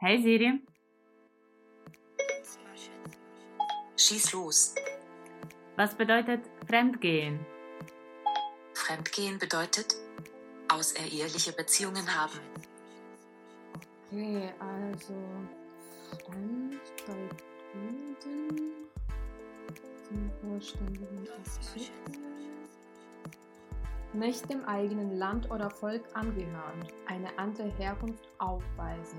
Hey Siri. Schieß los. Was bedeutet Fremdgehen? Fremdgehen bedeutet außereheliche Beziehungen haben. Okay, also Fremd bei Kunden zum vollständigen Artikel. Nicht dem eigenen Land oder Volk angehören, eine andere Herkunft aufweisen,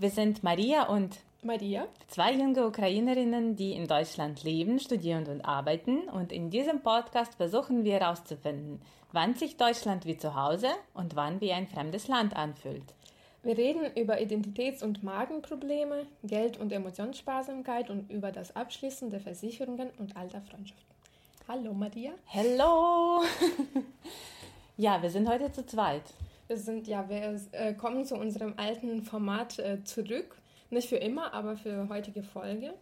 Wir sind Maria und Maria? Zwei junge Ukrainerinnen, die in Deutschland leben, studieren und arbeiten. Und in diesem Podcast versuchen wir herauszufinden, wann sich Deutschland wie zu Hause und wann wie ein fremdes Land anfühlt. Wir reden über Identitäts- und Magenprobleme, Geld- und Emotionssparsamkeit und über das Abschließen der Versicherungen und alter Freundschaften. Hallo Maria. Hallo! ja, wir sind heute zu zweit. Wir sind, ja, wir äh, kommen zu unserem alten Format äh, zurück. Nicht für immer, aber für heutige Folge,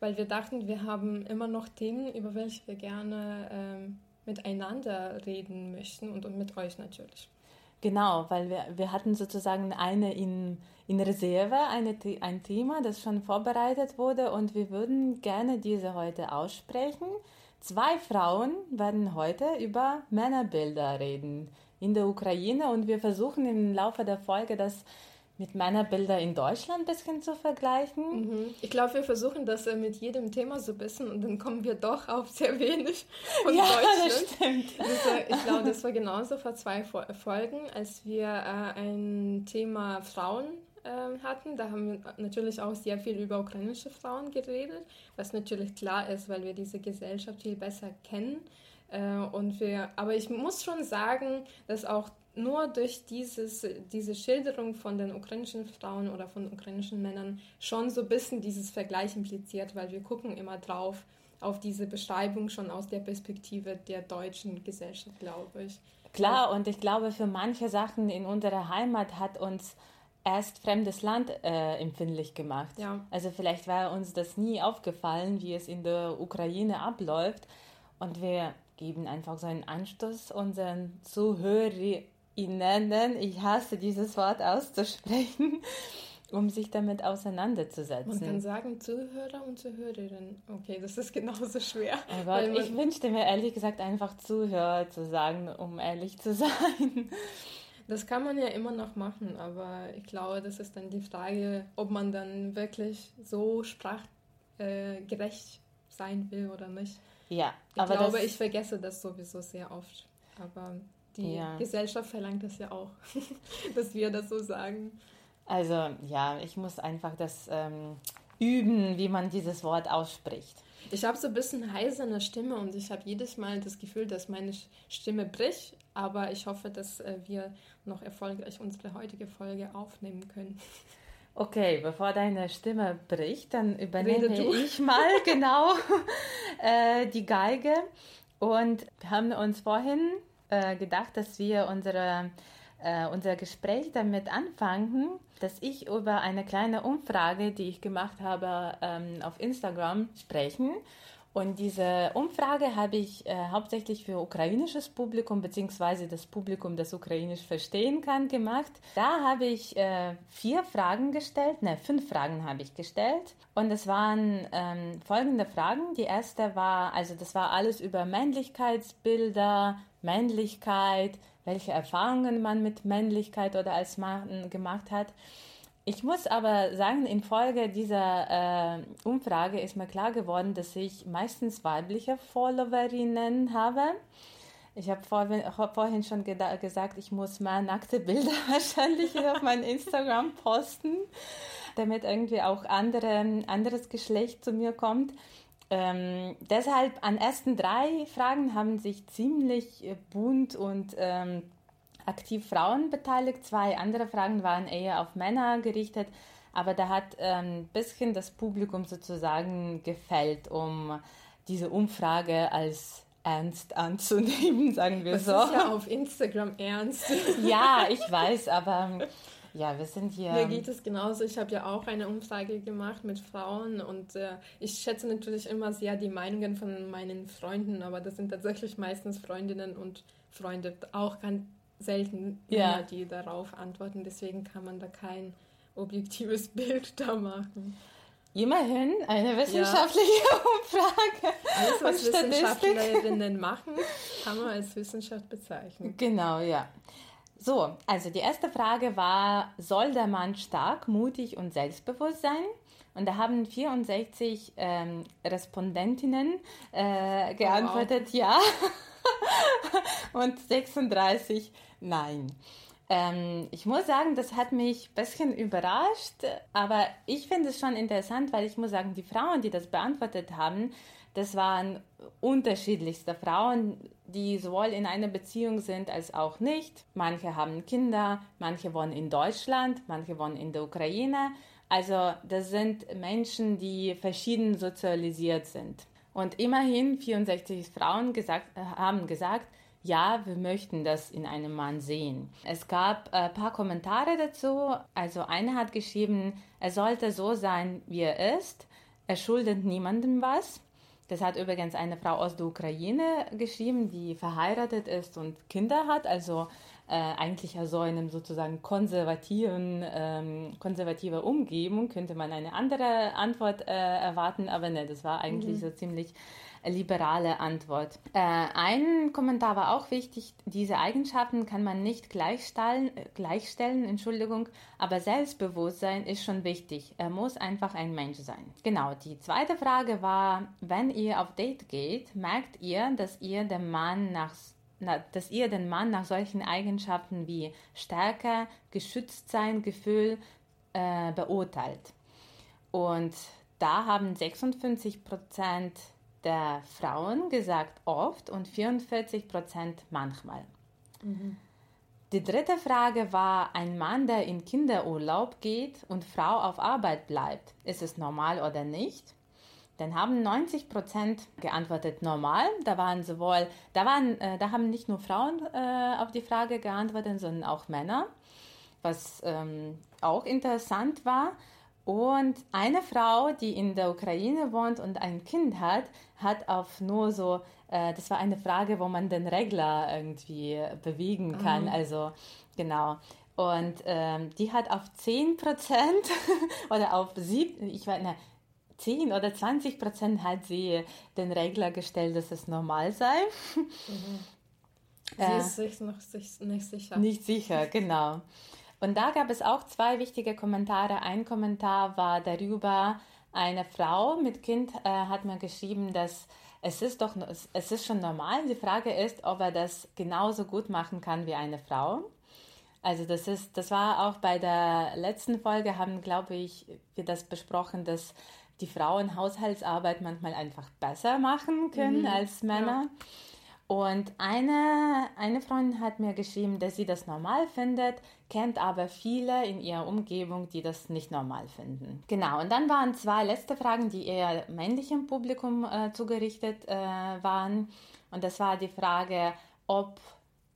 weil wir dachten, wir haben immer noch Themen, über welche wir gerne ähm, miteinander reden möchten und, und mit euch natürlich. Genau, weil wir, wir hatten sozusagen eine in, in Reserve, eine, ein Thema, das schon vorbereitet wurde und wir würden gerne diese heute aussprechen. Zwei Frauen werden heute über Männerbilder reden in der Ukraine und wir versuchen im Laufe der Folge das mit Männerbildern in Deutschland ein bisschen zu vergleichen. Mhm. Ich glaube, wir versuchen das äh, mit jedem Thema so ein bisschen und dann kommen wir doch auf sehr wenig von ja, Deutschland. Das stimmt. Das, äh, ich glaube, das war genauso vor zwei Folgen, als wir äh, ein Thema Frauen äh, hatten. Da haben wir natürlich auch sehr viel über ukrainische Frauen geredet, was natürlich klar ist, weil wir diese Gesellschaft viel besser kennen. Äh, und wir, aber ich muss schon sagen, dass auch nur durch dieses, diese Schilderung von den ukrainischen Frauen oder von ukrainischen Männern schon so ein bisschen dieses Vergleich impliziert, weil wir gucken immer drauf auf diese Beschreibung schon aus der Perspektive der deutschen Gesellschaft, glaube ich. Klar, und ich glaube, für manche Sachen in unserer Heimat hat uns erst fremdes Land äh, empfindlich gemacht. Ja. Also vielleicht war uns das nie aufgefallen, wie es in der Ukraine abläuft. Und wir geben einfach so einen Anstoß unseren Zuhörern Ihnen, ich hasse dieses Wort auszusprechen, um sich damit auseinanderzusetzen. Man kann sagen Zuhörer und Zuhörerinnen. Okay, das ist genauso schwer. Oh Gott, ich wünschte mir ehrlich gesagt einfach Zuhörer zu sagen, um ehrlich zu sein. Das kann man ja immer noch machen, aber ich glaube, das ist dann die Frage, ob man dann wirklich so sprachgerecht sein will oder nicht. Ja, ich aber glaube, ich vergesse das sowieso sehr oft. Aber die ja. Gesellschaft verlangt das ja auch, dass wir das so sagen. Also ja, ich muss einfach das ähm, üben, wie man dieses Wort ausspricht. Ich habe so ein bisschen heiserne Stimme und ich habe jedes Mal das Gefühl, dass meine Stimme bricht, aber ich hoffe, dass äh, wir noch erfolgreich unsere heutige Folge aufnehmen können. Okay, bevor deine Stimme bricht, dann übernehme ich mal genau äh, die Geige. Und wir haben uns vorhin äh, gedacht, dass wir unsere, äh, unser Gespräch damit anfangen, dass ich über eine kleine Umfrage, die ich gemacht habe, ähm, auf Instagram sprechen. Und diese Umfrage habe ich äh, hauptsächlich für ukrainisches Publikum beziehungsweise das Publikum, das ukrainisch verstehen kann, gemacht. Da habe ich äh, vier Fragen gestellt, ne, fünf Fragen habe ich gestellt. Und es waren ähm, folgende Fragen. Die erste war, also das war alles über Männlichkeitsbilder, Männlichkeit, welche Erfahrungen man mit Männlichkeit oder als Mann gemacht hat. Ich muss aber sagen, infolge dieser äh, Umfrage ist mir klar geworden, dass ich meistens weibliche Followerinnen habe. Ich habe vor, vorhin schon gesagt, ich muss mehr nackte Bilder wahrscheinlich auf mein Instagram posten. damit irgendwie auch andere, anderes Geschlecht zu mir kommt. Ähm, deshalb an ersten drei Fragen haben sich ziemlich äh, bunt und ähm, aktiv Frauen beteiligt. Zwei andere Fragen waren eher auf Männer gerichtet, aber da hat ein ähm, bisschen das Publikum sozusagen gefällt, um diese Umfrage als ernst anzunehmen, sagen wir das so. Das ist ja auf Instagram ernst. ja, ich weiß, aber ja, wir sind hier. Mir geht es genauso. Ich habe ja auch eine Umfrage gemacht mit Frauen und äh, ich schätze natürlich immer sehr die Meinungen von meinen Freunden, aber das sind tatsächlich meistens Freundinnen und Freunde, auch ganz selten ja. Männer, die darauf antworten. Deswegen kann man da kein objektives Bild da machen. Immerhin eine wissenschaftliche ja. Umfrage. Alles, was Wissenschaftlerinnen machen, kann man als Wissenschaft bezeichnen. Genau, ja. So, also die erste Frage war, soll der Mann stark, mutig und selbstbewusst sein? Und da haben 64 ähm, Respondentinnen äh, geantwortet oh, wow. ja und 36 nein. Ähm, ich muss sagen, das hat mich ein bisschen überrascht, aber ich finde es schon interessant, weil ich muss sagen, die Frauen, die das beantwortet haben, das waren unterschiedlichste Frauen, die sowohl in einer Beziehung sind als auch nicht. Manche haben Kinder, manche wohnen in Deutschland, manche wohnen in der Ukraine. Also das sind Menschen, die verschieden sozialisiert sind. Und immerhin 64 Frauen gesagt, haben gesagt, ja, wir möchten das in einem Mann sehen. Es gab ein paar Kommentare dazu. Also eine hat geschrieben, er sollte so sein, wie er ist. Er schuldet niemandem was. Das hat übrigens eine Frau aus der Ukraine geschrieben, die verheiratet ist und Kinder hat. Also äh, eigentlich so in einem sozusagen konservativen, ähm, konservativer Umgebung könnte man eine andere Antwort äh, erwarten, aber ne, das war eigentlich mhm. so ziemlich liberale Antwort. Äh, ein Kommentar war auch wichtig, diese Eigenschaften kann man nicht gleichstellen, gleichstellen, Entschuldigung, aber Selbstbewusstsein ist schon wichtig. Er muss einfach ein Mensch sein. Genau, die zweite Frage war, wenn ihr auf Date geht, merkt ihr, dass ihr den Mann nach dass ihr den Mann nach solchen Eigenschaften wie Stärke, Geschütztsein, Gefühl äh, beurteilt. Und da haben 56 Prozent der Frauen gesagt oft und 44 Prozent manchmal. Mhm. Die dritte Frage war, ein Mann, der in Kinderurlaub geht und Frau auf Arbeit bleibt, ist es normal oder nicht? Dann haben 90 Prozent geantwortet normal. Da waren sowohl, da waren, äh, da haben nicht nur Frauen äh, auf die Frage geantwortet, sondern auch Männer, was ähm, auch interessant war. Und eine Frau, die in der Ukraine wohnt und ein Kind hat, hat auf nur so, äh, das war eine Frage, wo man den Regler irgendwie bewegen kann. Mhm. Also genau. Und ähm, die hat auf 10 Prozent oder auf 7, ich weiß nicht, 10 oder 20 Prozent hat sie den Regler gestellt, dass es normal sei. Mhm. Sie äh, ist sich noch nicht sicher. Nicht sicher, genau. Und da gab es auch zwei wichtige Kommentare. Ein Kommentar war darüber, eine Frau mit Kind äh, hat mir geschrieben, dass es ist doch, es ist schon normal. Die Frage ist, ob er das genauso gut machen kann wie eine Frau. Also das ist, das war auch bei der letzten Folge haben, glaube ich, wir das besprochen, dass die Frauen Haushaltsarbeit manchmal einfach besser machen können mhm. als Männer. Ja. Und eine, eine Freundin hat mir geschrieben, dass sie das normal findet, kennt aber viele in ihrer Umgebung, die das nicht normal finden. Genau, und dann waren zwei letzte Fragen, die eher männlichem Publikum äh, zugerichtet äh, waren. Und das war die Frage, ob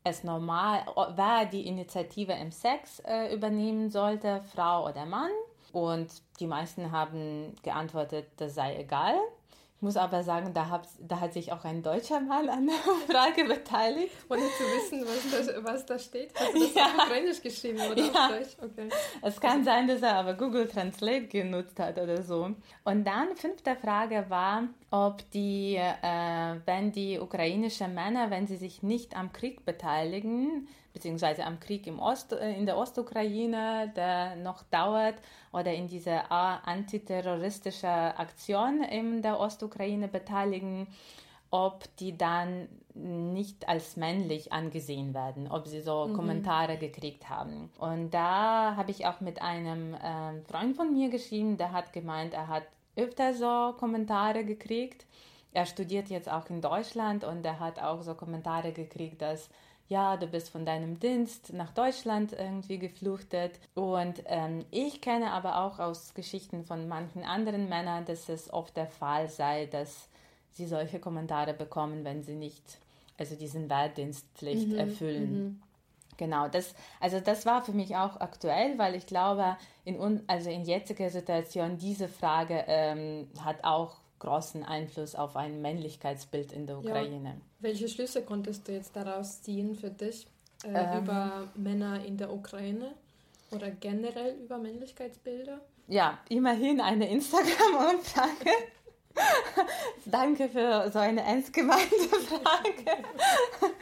es normal, wer die Initiative im Sex äh, übernehmen sollte, Frau oder Mann. Und die meisten haben geantwortet, das sei egal. Ich muss aber sagen, da, hab, da hat sich auch ein deutscher Mann an der Frage beteiligt. Ohne zu wissen, was da, was da steht. Hast du das ja. auf Ukrainisch geschrieben oder ja. auf Deutsch? Okay. Es kann sein, dass er aber Google Translate genutzt hat oder so. Und dann fünfte Frage war, ob die, äh, wenn die ukrainischen Männer, wenn sie sich nicht am Krieg beteiligen, beziehungsweise am Krieg im Ost, äh, in der Ostukraine, der noch dauert, oder in dieser antiterroristischen Aktion in der Ostukraine beteiligen, ob die dann nicht als männlich angesehen werden, ob sie so mhm. Kommentare gekriegt haben. Und da habe ich auch mit einem äh, Freund von mir geschrieben, der hat gemeint, er hat öfter so Kommentare gekriegt. Er studiert jetzt auch in Deutschland und er hat auch so Kommentare gekriegt, dass ja, du bist von deinem Dienst nach Deutschland irgendwie geflüchtet. Und ähm, ich kenne aber auch aus Geschichten von manchen anderen Männern, dass es oft der Fall sei, dass sie solche Kommentare bekommen, wenn sie nicht, also diesen Wehrdienstpflicht mhm, erfüllen. Mhm. Genau, das, also das war für mich auch aktuell, weil ich glaube, in, also in jetziger Situation diese Frage ähm, hat auch großen Einfluss auf ein Männlichkeitsbild in der Ukraine. Ja. Welche Schlüsse konntest du jetzt daraus ziehen für dich äh, ähm, über Männer in der Ukraine oder generell über Männlichkeitsbilder? Ja, immerhin eine Instagram-Umfrage. Danke für so eine ernst gemeinte Frage.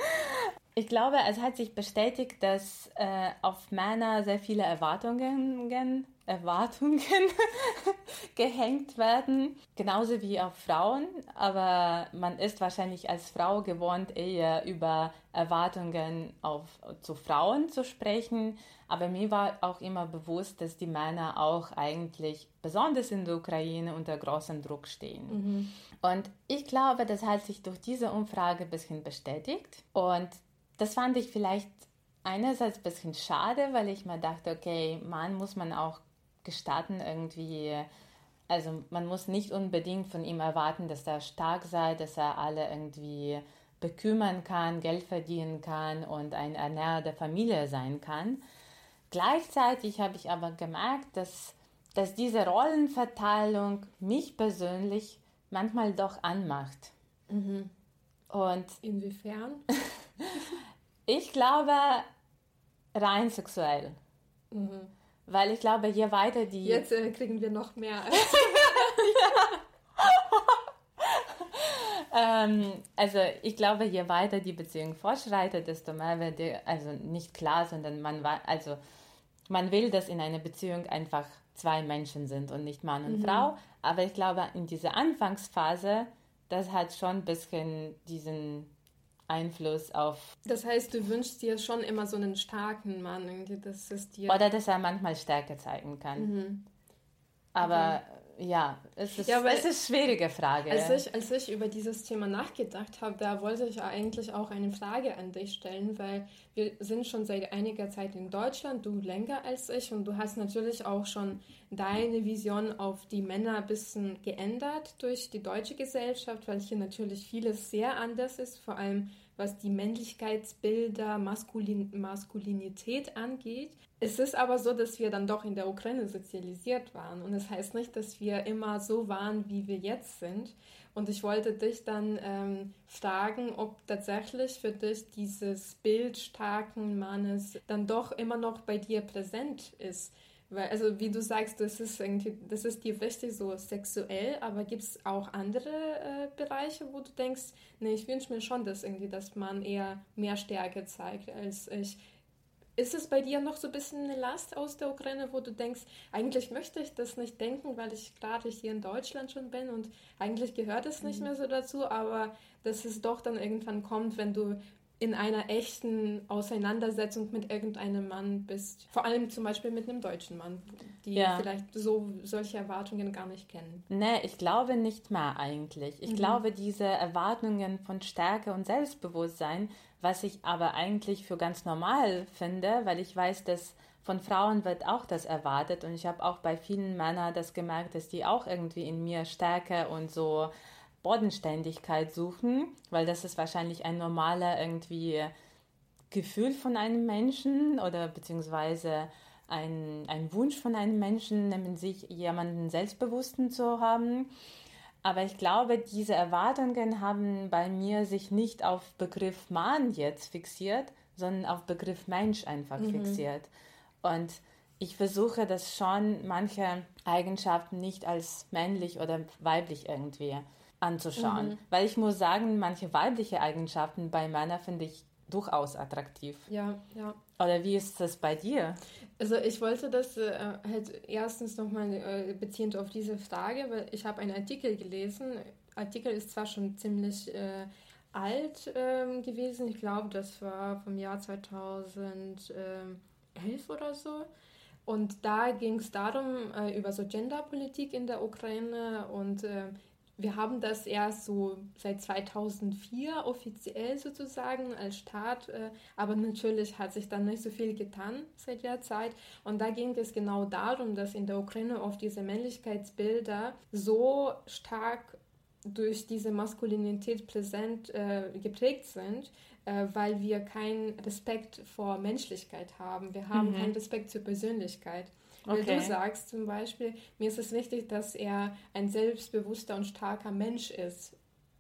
Ich glaube, es hat sich bestätigt, dass äh, auf Männer sehr viele Erwartungen, Erwartungen gehängt werden, genauso wie auf Frauen. Aber man ist wahrscheinlich als Frau gewohnt, eher über Erwartungen auf, zu Frauen zu sprechen. Aber mir war auch immer bewusst, dass die Männer auch eigentlich, besonders in der Ukraine, unter großem Druck stehen. Mhm. Und ich glaube, das hat sich durch diese Umfrage ein bisschen bestätigt. Und das fand ich vielleicht einerseits ein bisschen schade, weil ich mir dachte, okay, Mann muss man auch gestatten, irgendwie, also man muss nicht unbedingt von ihm erwarten, dass er stark sei, dass er alle irgendwie bekümmern kann, Geld verdienen kann und ein Ernährer der Familie sein kann. Gleichzeitig habe ich aber gemerkt, dass, dass diese Rollenverteilung mich persönlich manchmal doch anmacht. Mhm. Und inwiefern? ich glaube rein sexuell. Mhm. Weil ich glaube, je weiter die. Jetzt äh, kriegen wir noch mehr. ähm, also ich glaube, je weiter die Beziehung fortschreitet, desto mehr wird dir, also nicht klar, sondern man also man will, dass in einer Beziehung einfach zwei Menschen sind und nicht Mann und mhm. Frau. Aber ich glaube, in dieser Anfangsphase, das hat schon ein bisschen diesen Einfluss auf. Das heißt, du wünschst dir schon immer so einen starken Mann, irgendwie, dass es dir. Oder dass er manchmal Stärke zeigen kann. Mhm. Aber okay. Ja, es ist, ja, es ist eine schwierige Frage. Als ich, als ich über dieses Thema nachgedacht habe, da wollte ich eigentlich auch eine Frage an dich stellen, weil wir sind schon seit einiger Zeit in Deutschland, du länger als ich und du hast natürlich auch schon deine Vision auf die Männer ein bisschen geändert durch die deutsche Gesellschaft, weil hier natürlich vieles sehr anders ist, vor allem was die Männlichkeitsbilder, Maskulin Maskulinität angeht. Es ist aber so, dass wir dann doch in der Ukraine sozialisiert waren. Und das heißt nicht, dass wir immer so waren, wie wir jetzt sind. Und ich wollte dich dann ähm, fragen, ob tatsächlich für dich dieses Bild starken Mannes dann doch immer noch bei dir präsent ist. Weil, also wie du sagst, das ist irgendwie, das ist dir wichtig, so sexuell, aber gibt es auch andere äh, Bereiche, wo du denkst, nee, ich wünsche mir schon, dass irgendwie, dass man eher mehr Stärke zeigt als ich. Ist es bei dir noch so ein bisschen eine Last aus der Ukraine, wo du denkst, eigentlich möchte ich das nicht denken, weil ich gerade hier in Deutschland schon bin und eigentlich gehört es nicht mhm. mehr so dazu, aber dass es doch dann irgendwann kommt, wenn du in einer echten Auseinandersetzung mit irgendeinem Mann bist. Vor allem zum Beispiel mit einem deutschen Mann, die ja. vielleicht so solche Erwartungen gar nicht kennen. Nee, ich glaube nicht mal eigentlich. Ich mhm. glaube, diese Erwartungen von Stärke und Selbstbewusstsein, was ich aber eigentlich für ganz normal finde, weil ich weiß, dass von Frauen wird auch das erwartet und ich habe auch bei vielen Männern das gemerkt, dass die auch irgendwie in mir Stärke und so Bodenständigkeit suchen, weil das ist wahrscheinlich ein normaler irgendwie Gefühl von einem Menschen oder beziehungsweise ein, ein Wunsch von einem Menschen, nämlich sich jemanden Selbstbewussten zu haben. Aber ich glaube, diese Erwartungen haben bei mir sich nicht auf Begriff Mann jetzt fixiert, sondern auf Begriff Mensch einfach mhm. fixiert. Und ich versuche das schon, manche Eigenschaften nicht als männlich oder weiblich irgendwie anzuschauen. Mhm. Weil ich muss sagen, manche weibliche Eigenschaften bei Männern finde ich durchaus attraktiv. Ja, ja. Oder wie ist das bei dir? Also ich wollte das äh, halt erstens nochmal äh, beziehend auf diese Frage, weil ich habe einen Artikel gelesen. Artikel ist zwar schon ziemlich äh, alt ähm, gewesen, ich glaube, das war vom Jahr 2011 oder so. Und da ging es darum, äh, über so Genderpolitik in der Ukraine und äh, wir haben das erst so seit 2004 offiziell sozusagen als Staat, äh, aber natürlich hat sich dann nicht so viel getan seit der Zeit. Und da ging es genau darum, dass in der Ukraine oft diese Männlichkeitsbilder so stark durch diese Maskulinität präsent äh, geprägt sind, äh, weil wir keinen Respekt vor Menschlichkeit haben. Wir haben mhm. keinen Respekt zur Persönlichkeit. Weil okay. du sagst zum Beispiel, mir ist es wichtig, dass er ein selbstbewusster und starker Mensch ist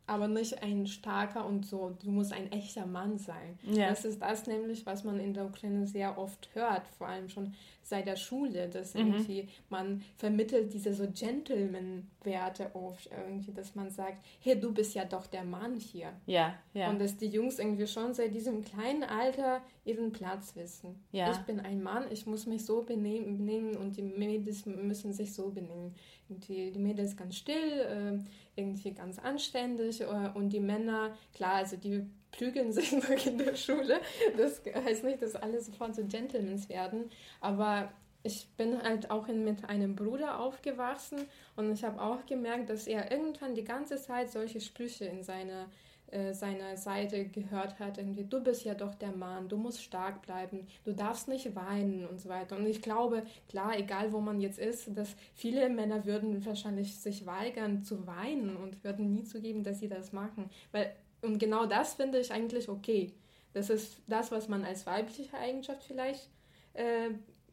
aber nicht ein starker und so, du musst ein echter Mann sein. Ja. Das ist das nämlich, was man in der Ukraine sehr oft hört, vor allem schon seit der Schule, dass mhm. irgendwie man vermittelt diese so Gentleman-Werte oft irgendwie, dass man sagt, hey, du bist ja doch der Mann hier. Ja, ja. Und dass die Jungs irgendwie schon seit diesem kleinen Alter ihren Platz wissen. Ja. Ich bin ein Mann, ich muss mich so benehmen, benehmen und die Mädels müssen sich so benehmen. Die, die Mädels ganz still, äh, irgendwie ganz anständig äh, und die Männer, klar, also die prügeln sich noch in der Schule. Das heißt nicht, dass alle sofort so Gentlemans werden, aber ich bin halt auch in, mit einem Bruder aufgewachsen und ich habe auch gemerkt, dass er irgendwann die ganze Zeit solche Sprüche in seine äh, seiner Seite gehört hat, irgendwie, du bist ja doch der Mann, du musst stark bleiben, du darfst nicht weinen und so weiter. Und ich glaube, klar, egal wo man jetzt ist, dass viele Männer würden wahrscheinlich sich weigern zu weinen und würden nie zugeben, dass sie das machen. Weil, und genau das finde ich eigentlich okay. Das ist das, was man als weibliche Eigenschaft vielleicht äh,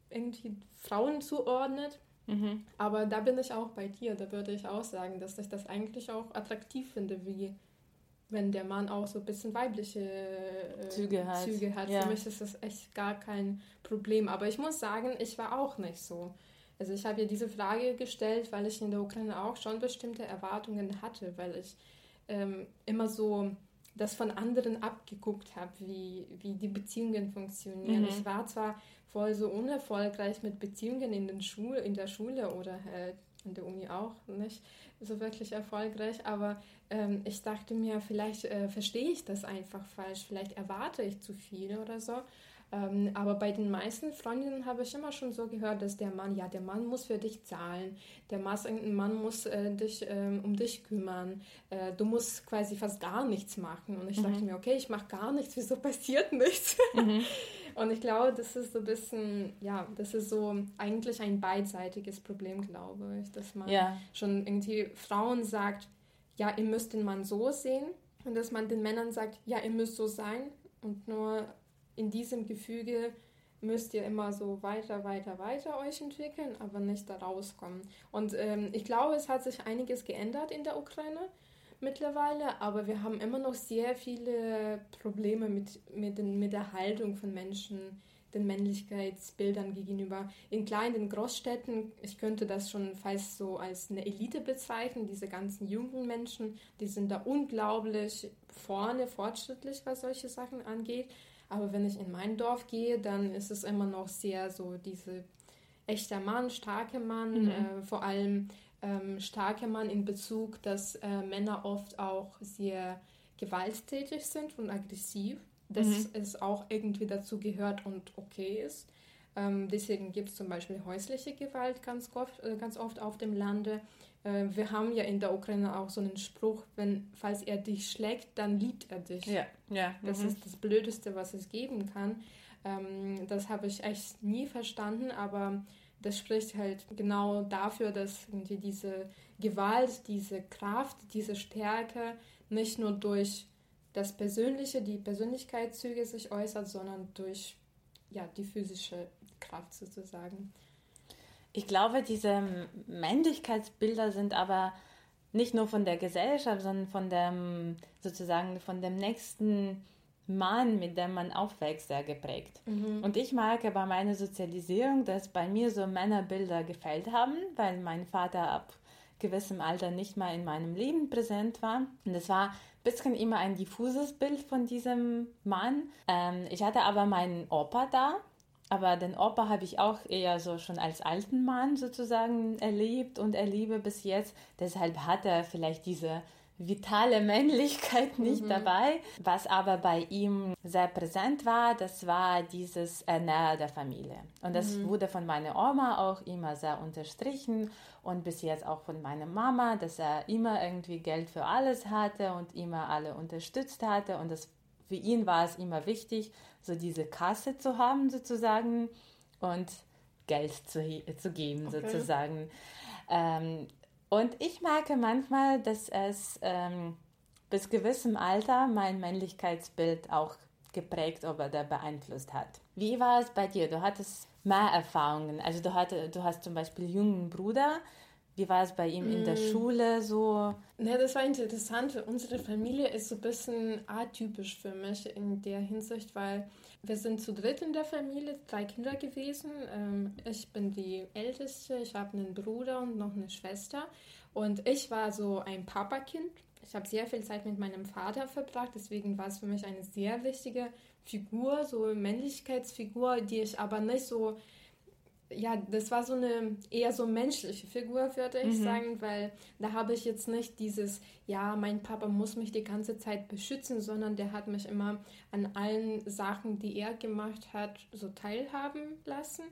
irgendwie Frauen zuordnet. Mhm. Aber da bin ich auch bei dir. Da würde ich auch sagen, dass ich das eigentlich auch attraktiv finde, wie wenn der Mann auch so ein bisschen weibliche äh, Züge hat. Züge hat. Ja. Für mich ist das echt gar kein Problem. Aber ich muss sagen, ich war auch nicht so. Also ich habe ja diese Frage gestellt, weil ich in der Ukraine auch schon bestimmte Erwartungen hatte, weil ich ähm, immer so das von anderen abgeguckt habe, wie, wie die Beziehungen funktionieren. Mhm. Ich war zwar voll so unerfolgreich mit Beziehungen in, den Schul in der Schule oder halt in der Uni auch nicht so wirklich erfolgreich, aber ähm, ich dachte mir, vielleicht äh, verstehe ich das einfach falsch, vielleicht erwarte ich zu viel oder so. Ähm, aber bei den meisten Freundinnen habe ich immer schon so gehört, dass der Mann, ja, der Mann muss für dich zahlen, der Mann muss äh, dich äh, um dich kümmern, äh, du musst quasi fast gar nichts machen. Und ich mhm. dachte mir, okay, ich mache gar nichts, wieso passiert nichts? Mhm. Und ich glaube, das ist so ein bisschen, ja, das ist so eigentlich ein beidseitiges Problem, glaube ich, dass man ja. schon irgendwie Frauen sagt, ja, ihr müsst den Mann so sehen und dass man den Männern sagt, ja, ihr müsst so sein und nur in diesem Gefüge müsst ihr immer so weiter, weiter, weiter euch entwickeln, aber nicht da rauskommen. Und ähm, ich glaube, es hat sich einiges geändert in der Ukraine mittlerweile, aber wir haben immer noch sehr viele Probleme mit, mit, den, mit der Haltung von Menschen, den Männlichkeitsbildern gegenüber. In kleinen Großstädten, ich könnte das schon fast so als eine Elite bezeichnen, diese ganzen jungen Menschen, die sind da unglaublich vorne, fortschrittlich, was solche Sachen angeht. Aber wenn ich in mein Dorf gehe, dann ist es immer noch sehr so diese echter Mann, starke Mann, mhm. äh, vor allem ähm, starke Mann in Bezug, dass äh, Männer oft auch sehr gewalttätig sind und aggressiv, dass mhm. es auch irgendwie dazu gehört und okay ist. Ähm, deswegen gibt es zum Beispiel häusliche Gewalt ganz oft, äh, ganz oft auf dem Lande. Äh, wir haben ja in der Ukraine auch so einen Spruch, wenn, falls er dich schlägt, dann liebt er dich. Ja, ja. Das mhm. ist das Blödeste, was es geben kann. Ähm, das habe ich echt nie verstanden, aber das spricht halt genau dafür, dass irgendwie diese Gewalt, diese Kraft, diese Stärke nicht nur durch das Persönliche, die Persönlichkeitszüge sich äußert, sondern durch ja, die physische Kraft sozusagen. Ich glaube, diese Männlichkeitsbilder sind aber nicht nur von der Gesellschaft, sondern von dem sozusagen von dem nächsten Mann, mit dem man aufwächst, sehr geprägt. Mhm. Und ich merke bei meiner Sozialisierung, dass bei mir so Männerbilder gefällt haben, weil mein Vater ab gewissem Alter nicht mal in meinem Leben präsent war. Und es war ein bisschen immer ein diffuses Bild von diesem Mann. Ähm, ich hatte aber meinen Opa da, aber den Opa habe ich auch eher so schon als alten Mann sozusagen erlebt und erlebe bis jetzt. Deshalb hat er vielleicht diese vitale Männlichkeit nicht mhm. dabei. Was aber bei ihm sehr präsent war, das war dieses Ernähren der Familie. Und das mhm. wurde von meiner Oma auch immer sehr unterstrichen und bis jetzt auch von meiner Mama, dass er immer irgendwie Geld für alles hatte und immer alle unterstützt hatte. Und das, für ihn war es immer wichtig, so diese Kasse zu haben sozusagen und Geld zu, zu geben okay. sozusagen. Ähm, und ich merke manchmal, dass es ähm, bis gewissem Alter mein Männlichkeitsbild auch geprägt oder beeinflusst hat. Wie war es bei dir? Du hattest mehr Erfahrungen. Also du, hatte, du hast zum Beispiel jungen Bruder. Wie war es bei ihm in der mm. Schule so? Ja, das war interessant. Unsere Familie ist so ein bisschen atypisch für mich in der Hinsicht, weil wir sind zu dritt in der Familie, drei Kinder gewesen. Ähm, ich bin die Älteste, ich habe einen Bruder und noch eine Schwester. Und ich war so ein Papakind. Ich habe sehr viel Zeit mit meinem Vater verbracht, deswegen war es für mich eine sehr wichtige Figur, so eine Männlichkeitsfigur, die ich aber nicht so ja, das war so eine eher so menschliche Figur, würde ich mhm. sagen, weil da habe ich jetzt nicht dieses, ja, mein Papa muss mich die ganze Zeit beschützen, sondern der hat mich immer an allen Sachen, die er gemacht hat, so teilhaben lassen.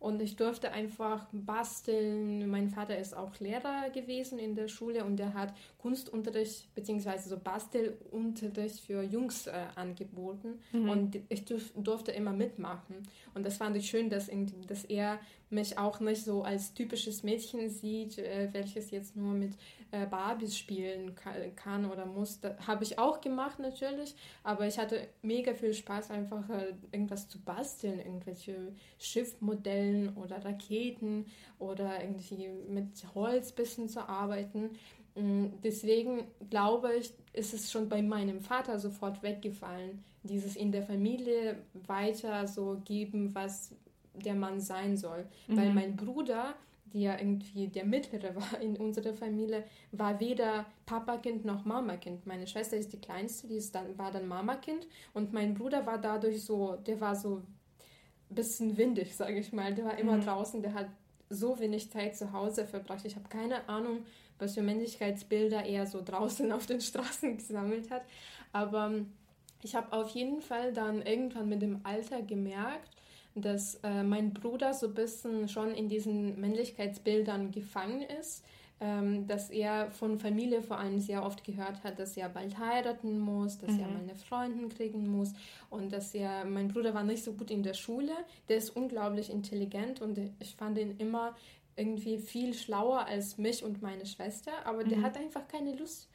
Und ich durfte einfach basteln. Mein Vater ist auch Lehrer gewesen in der Schule und er hat Kunstunterricht bzw. so Bastelunterricht für Jungs äh, angeboten. Mhm. Und ich durfte immer mitmachen. Und das fand ich schön, dass, dass er mich auch nicht so als typisches Mädchen sieht, äh, welches jetzt nur mit äh, Barbies spielen kann oder muss. Habe ich auch gemacht natürlich, aber ich hatte mega viel Spaß, einfach äh, irgendwas zu basteln, irgendwelche Schiffmodellen oder Raketen oder irgendwie mit Holz bisschen zu arbeiten. Mm, deswegen glaube ich, ist es schon bei meinem Vater sofort weggefallen, dieses in der Familie weiter so geben, was der Mann sein soll. Mhm. Weil mein Bruder, der ja irgendwie der Mittlere war in unserer Familie, war weder Papakind noch Mamakind. Meine Schwester ist die Kleinste, die ist dann, war dann Mamakind und mein Bruder war dadurch so, der war so ein bisschen windig, sage ich mal. Der war immer mhm. draußen, der hat so wenig Zeit zu Hause verbracht. Ich habe keine Ahnung, was für Männlichkeitsbilder er so draußen auf den Straßen gesammelt hat. Aber ich habe auf jeden Fall dann irgendwann mit dem Alter gemerkt, dass äh, mein Bruder so ein bisschen schon in diesen Männlichkeitsbildern gefangen ist, ähm, dass er von Familie vor allem sehr oft gehört hat, dass er bald heiraten muss, dass mhm. er mal eine Freundin kriegen muss und dass er, mein Bruder war nicht so gut in der Schule, der ist unglaublich intelligent und ich fand ihn immer irgendwie viel schlauer als mich und meine Schwester, aber mhm. der hat einfach keine Lust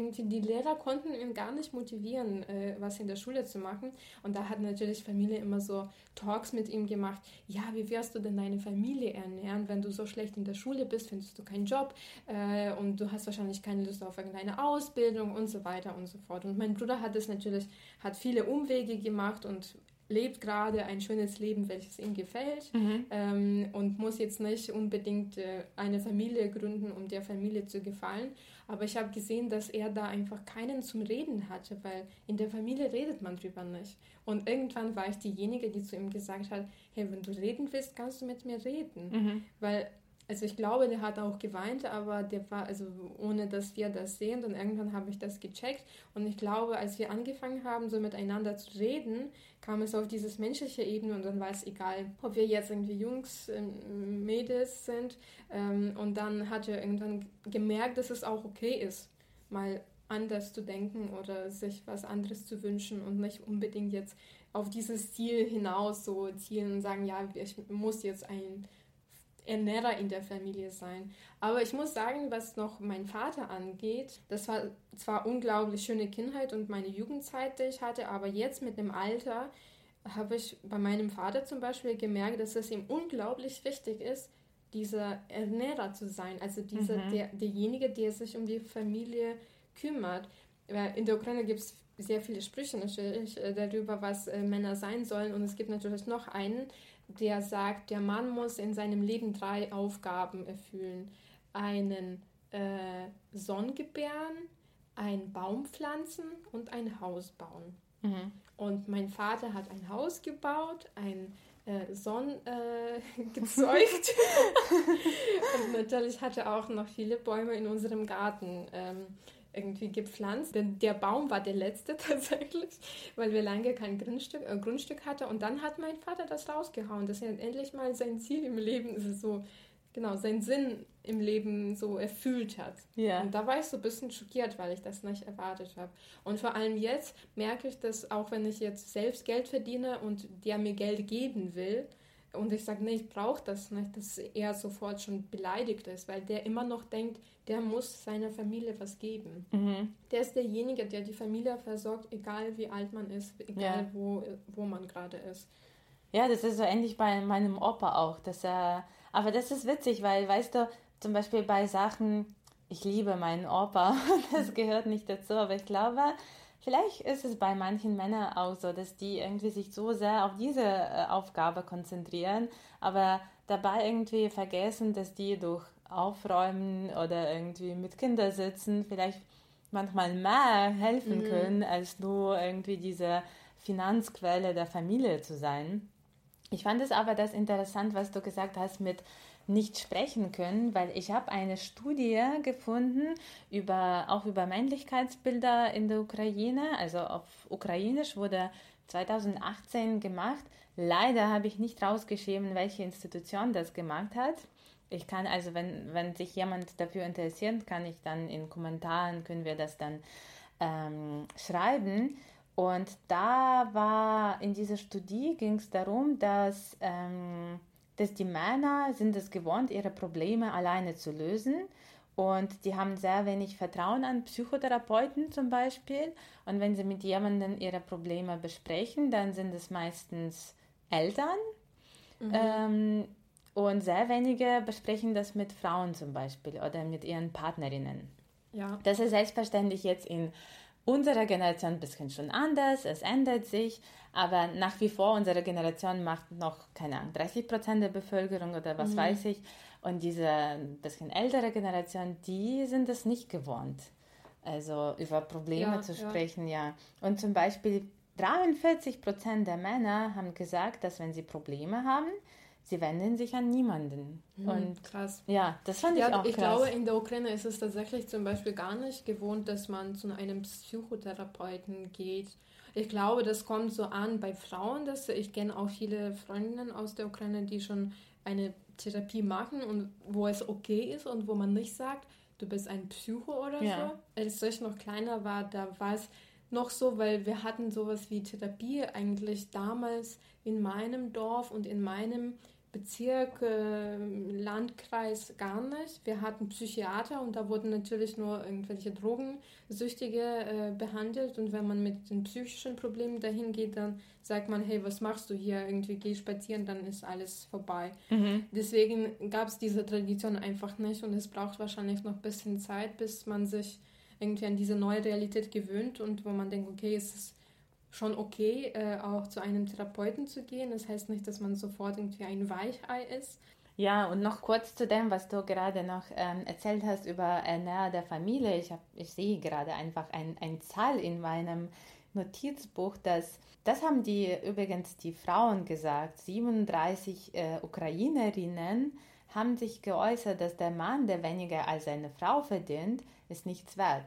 irgendwie die Lehrer konnten ihn gar nicht motivieren, äh, was in der Schule zu machen. Und da hat natürlich Familie immer so Talks mit ihm gemacht. Ja, wie wirst du denn deine Familie ernähren, wenn du so schlecht in der Schule bist, findest du keinen Job äh, und du hast wahrscheinlich keine Lust auf irgendeine Ausbildung und so weiter und so fort. Und mein Bruder hat es natürlich, hat viele Umwege gemacht und lebt gerade ein schönes Leben, welches ihm gefällt mhm. ähm, und muss jetzt nicht unbedingt äh, eine Familie gründen, um der Familie zu gefallen. Aber ich habe gesehen, dass er da einfach keinen zum Reden hatte, weil in der Familie redet man drüber nicht. Und irgendwann war ich diejenige, die zu ihm gesagt hat, hey, wenn du reden willst, kannst du mit mir reden. Mhm. Weil also ich glaube, der hat auch geweint, aber der war, also ohne dass wir das sehen, und irgendwann habe ich das gecheckt. Und ich glaube, als wir angefangen haben, so miteinander zu reden, kam es auf dieses menschliche Ebene und dann war es egal, ob wir jetzt irgendwie Jungs, ähm, Mädels sind. Ähm, und dann hat er irgendwann gemerkt, dass es auch okay ist, mal anders zu denken oder sich was anderes zu wünschen und nicht unbedingt jetzt auf dieses Ziel hinaus so zielen und sagen, ja, ich muss jetzt ein Ernährer in der Familie sein. Aber ich muss sagen, was noch mein Vater angeht, das war zwar unglaublich schöne Kindheit und meine Jugendzeit, die ich hatte, aber jetzt mit dem Alter habe ich bei meinem Vater zum Beispiel gemerkt, dass es ihm unglaublich wichtig ist, dieser Ernährer zu sein, also dieser, mhm. der, derjenige, der sich um die Familie kümmert. In der Ukraine gibt es sehr viele Sprüche natürlich äh, darüber, was äh, Männer sein sollen. Und es gibt natürlich noch einen, der sagt, der Mann muss in seinem Leben drei Aufgaben erfüllen. Einen äh, Sohn gebären, einen Baum pflanzen und ein Haus bauen. Mhm. Und mein Vater hat ein Haus gebaut, ein äh, Sohn äh, gezeugt. und natürlich hatte auch noch viele Bäume in unserem Garten. Ähm, irgendwie gepflanzt. Denn der Baum war der letzte tatsächlich, weil wir lange kein Grundstück, äh, Grundstück hatten. Und dann hat mein Vater das rausgehauen, dass er endlich mal sein Ziel im Leben, so, genau, seinen Sinn im Leben so erfüllt hat. Ja. Und da war ich so ein bisschen schockiert, weil ich das nicht erwartet habe. Und vor allem jetzt merke ich, dass auch wenn ich jetzt selbst Geld verdiene und der mir Geld geben will, und ich sage, nee, ich brauche das nicht, dass er sofort schon beleidigt ist, weil der immer noch denkt, der muss seiner Familie was geben. Mhm. Der ist derjenige, der die Familie versorgt, egal wie alt man ist, egal ja. wo, wo man gerade ist. Ja, das ist so ähnlich bei meinem Opa auch. Dass er, aber das ist witzig, weil, weißt du, zum Beispiel bei Sachen, ich liebe meinen Opa, das gehört nicht dazu, aber ich glaube, Vielleicht ist es bei manchen Männern auch so, dass die irgendwie sich so sehr auf diese äh, Aufgabe konzentrieren, aber dabei irgendwie vergessen, dass die durch Aufräumen oder irgendwie mit Kindern sitzen vielleicht manchmal mehr helfen mhm. können, als nur irgendwie diese Finanzquelle der Familie zu sein. Ich fand es aber das interessant, was du gesagt hast mit nicht sprechen können, weil ich habe eine Studie gefunden über auch über Männlichkeitsbilder in der Ukraine, also auf Ukrainisch wurde 2018 gemacht. Leider habe ich nicht rausgeschrieben, welche Institution das gemacht hat. Ich kann also, wenn, wenn sich jemand dafür interessiert, kann ich dann in Kommentaren, können wir das dann ähm, schreiben. Und da war in dieser Studie ging es darum, dass ähm, dass die Männer sind es gewohnt, ihre Probleme alleine zu lösen und die haben sehr wenig Vertrauen an Psychotherapeuten zum Beispiel. Und wenn sie mit jemandem ihre Probleme besprechen, dann sind es meistens Eltern. Mhm. Ähm, und sehr wenige besprechen das mit Frauen zum Beispiel oder mit ihren Partnerinnen. Ja. Das ist selbstverständlich jetzt in unserer Generation ein bisschen schon anders, es ändert sich, aber nach wie vor unsere Generation macht noch, keine Ahnung, 30 Prozent der Bevölkerung oder was mhm. weiß ich. Und diese bisschen ältere Generation, die sind es nicht gewohnt. Also über Probleme ja, zu sprechen, ja. ja. Und zum Beispiel 43 Prozent der Männer haben gesagt, dass wenn sie Probleme haben, sie wenden sich an niemanden. Mhm, und krass. Ja, das fand ja, ich auch ich krass. Ich glaube, in der Ukraine ist es tatsächlich zum Beispiel gar nicht gewohnt, dass man zu einem Psychotherapeuten geht. Ich glaube, das kommt so an bei Frauen, dass ich kenne auch viele Freundinnen aus der Ukraine, die schon eine Therapie machen und wo es okay ist und wo man nicht sagt, du bist ein Psycho oder ja. so. Als ich noch kleiner war, da war es noch so, weil wir hatten sowas wie Therapie eigentlich damals in meinem Dorf und in meinem Bezirk, äh, Landkreis gar nicht. Wir hatten Psychiater und da wurden natürlich nur irgendwelche Drogensüchtige äh, behandelt. Und wenn man mit den psychischen Problemen dahin geht, dann sagt man, hey, was machst du hier? Irgendwie geh spazieren, dann ist alles vorbei. Mhm. Deswegen gab es diese Tradition einfach nicht und es braucht wahrscheinlich noch ein bisschen Zeit, bis man sich irgendwie an diese neue Realität gewöhnt und wo man denkt, okay, es ist schon okay, äh, auch zu einem Therapeuten zu gehen. Das heißt nicht, dass man sofort irgendwie ein Weichei ist. Ja, und noch kurz zu dem, was du gerade noch ähm, erzählt hast über Ernähr der Familie. Ich, hab, ich sehe gerade einfach ein, ein Zahl in meinem Notizbuch, dass das haben die übrigens die Frauen gesagt. 37 äh, Ukrainerinnen haben sich geäußert, dass der Mann, der weniger als seine Frau verdient, ist nichts wert.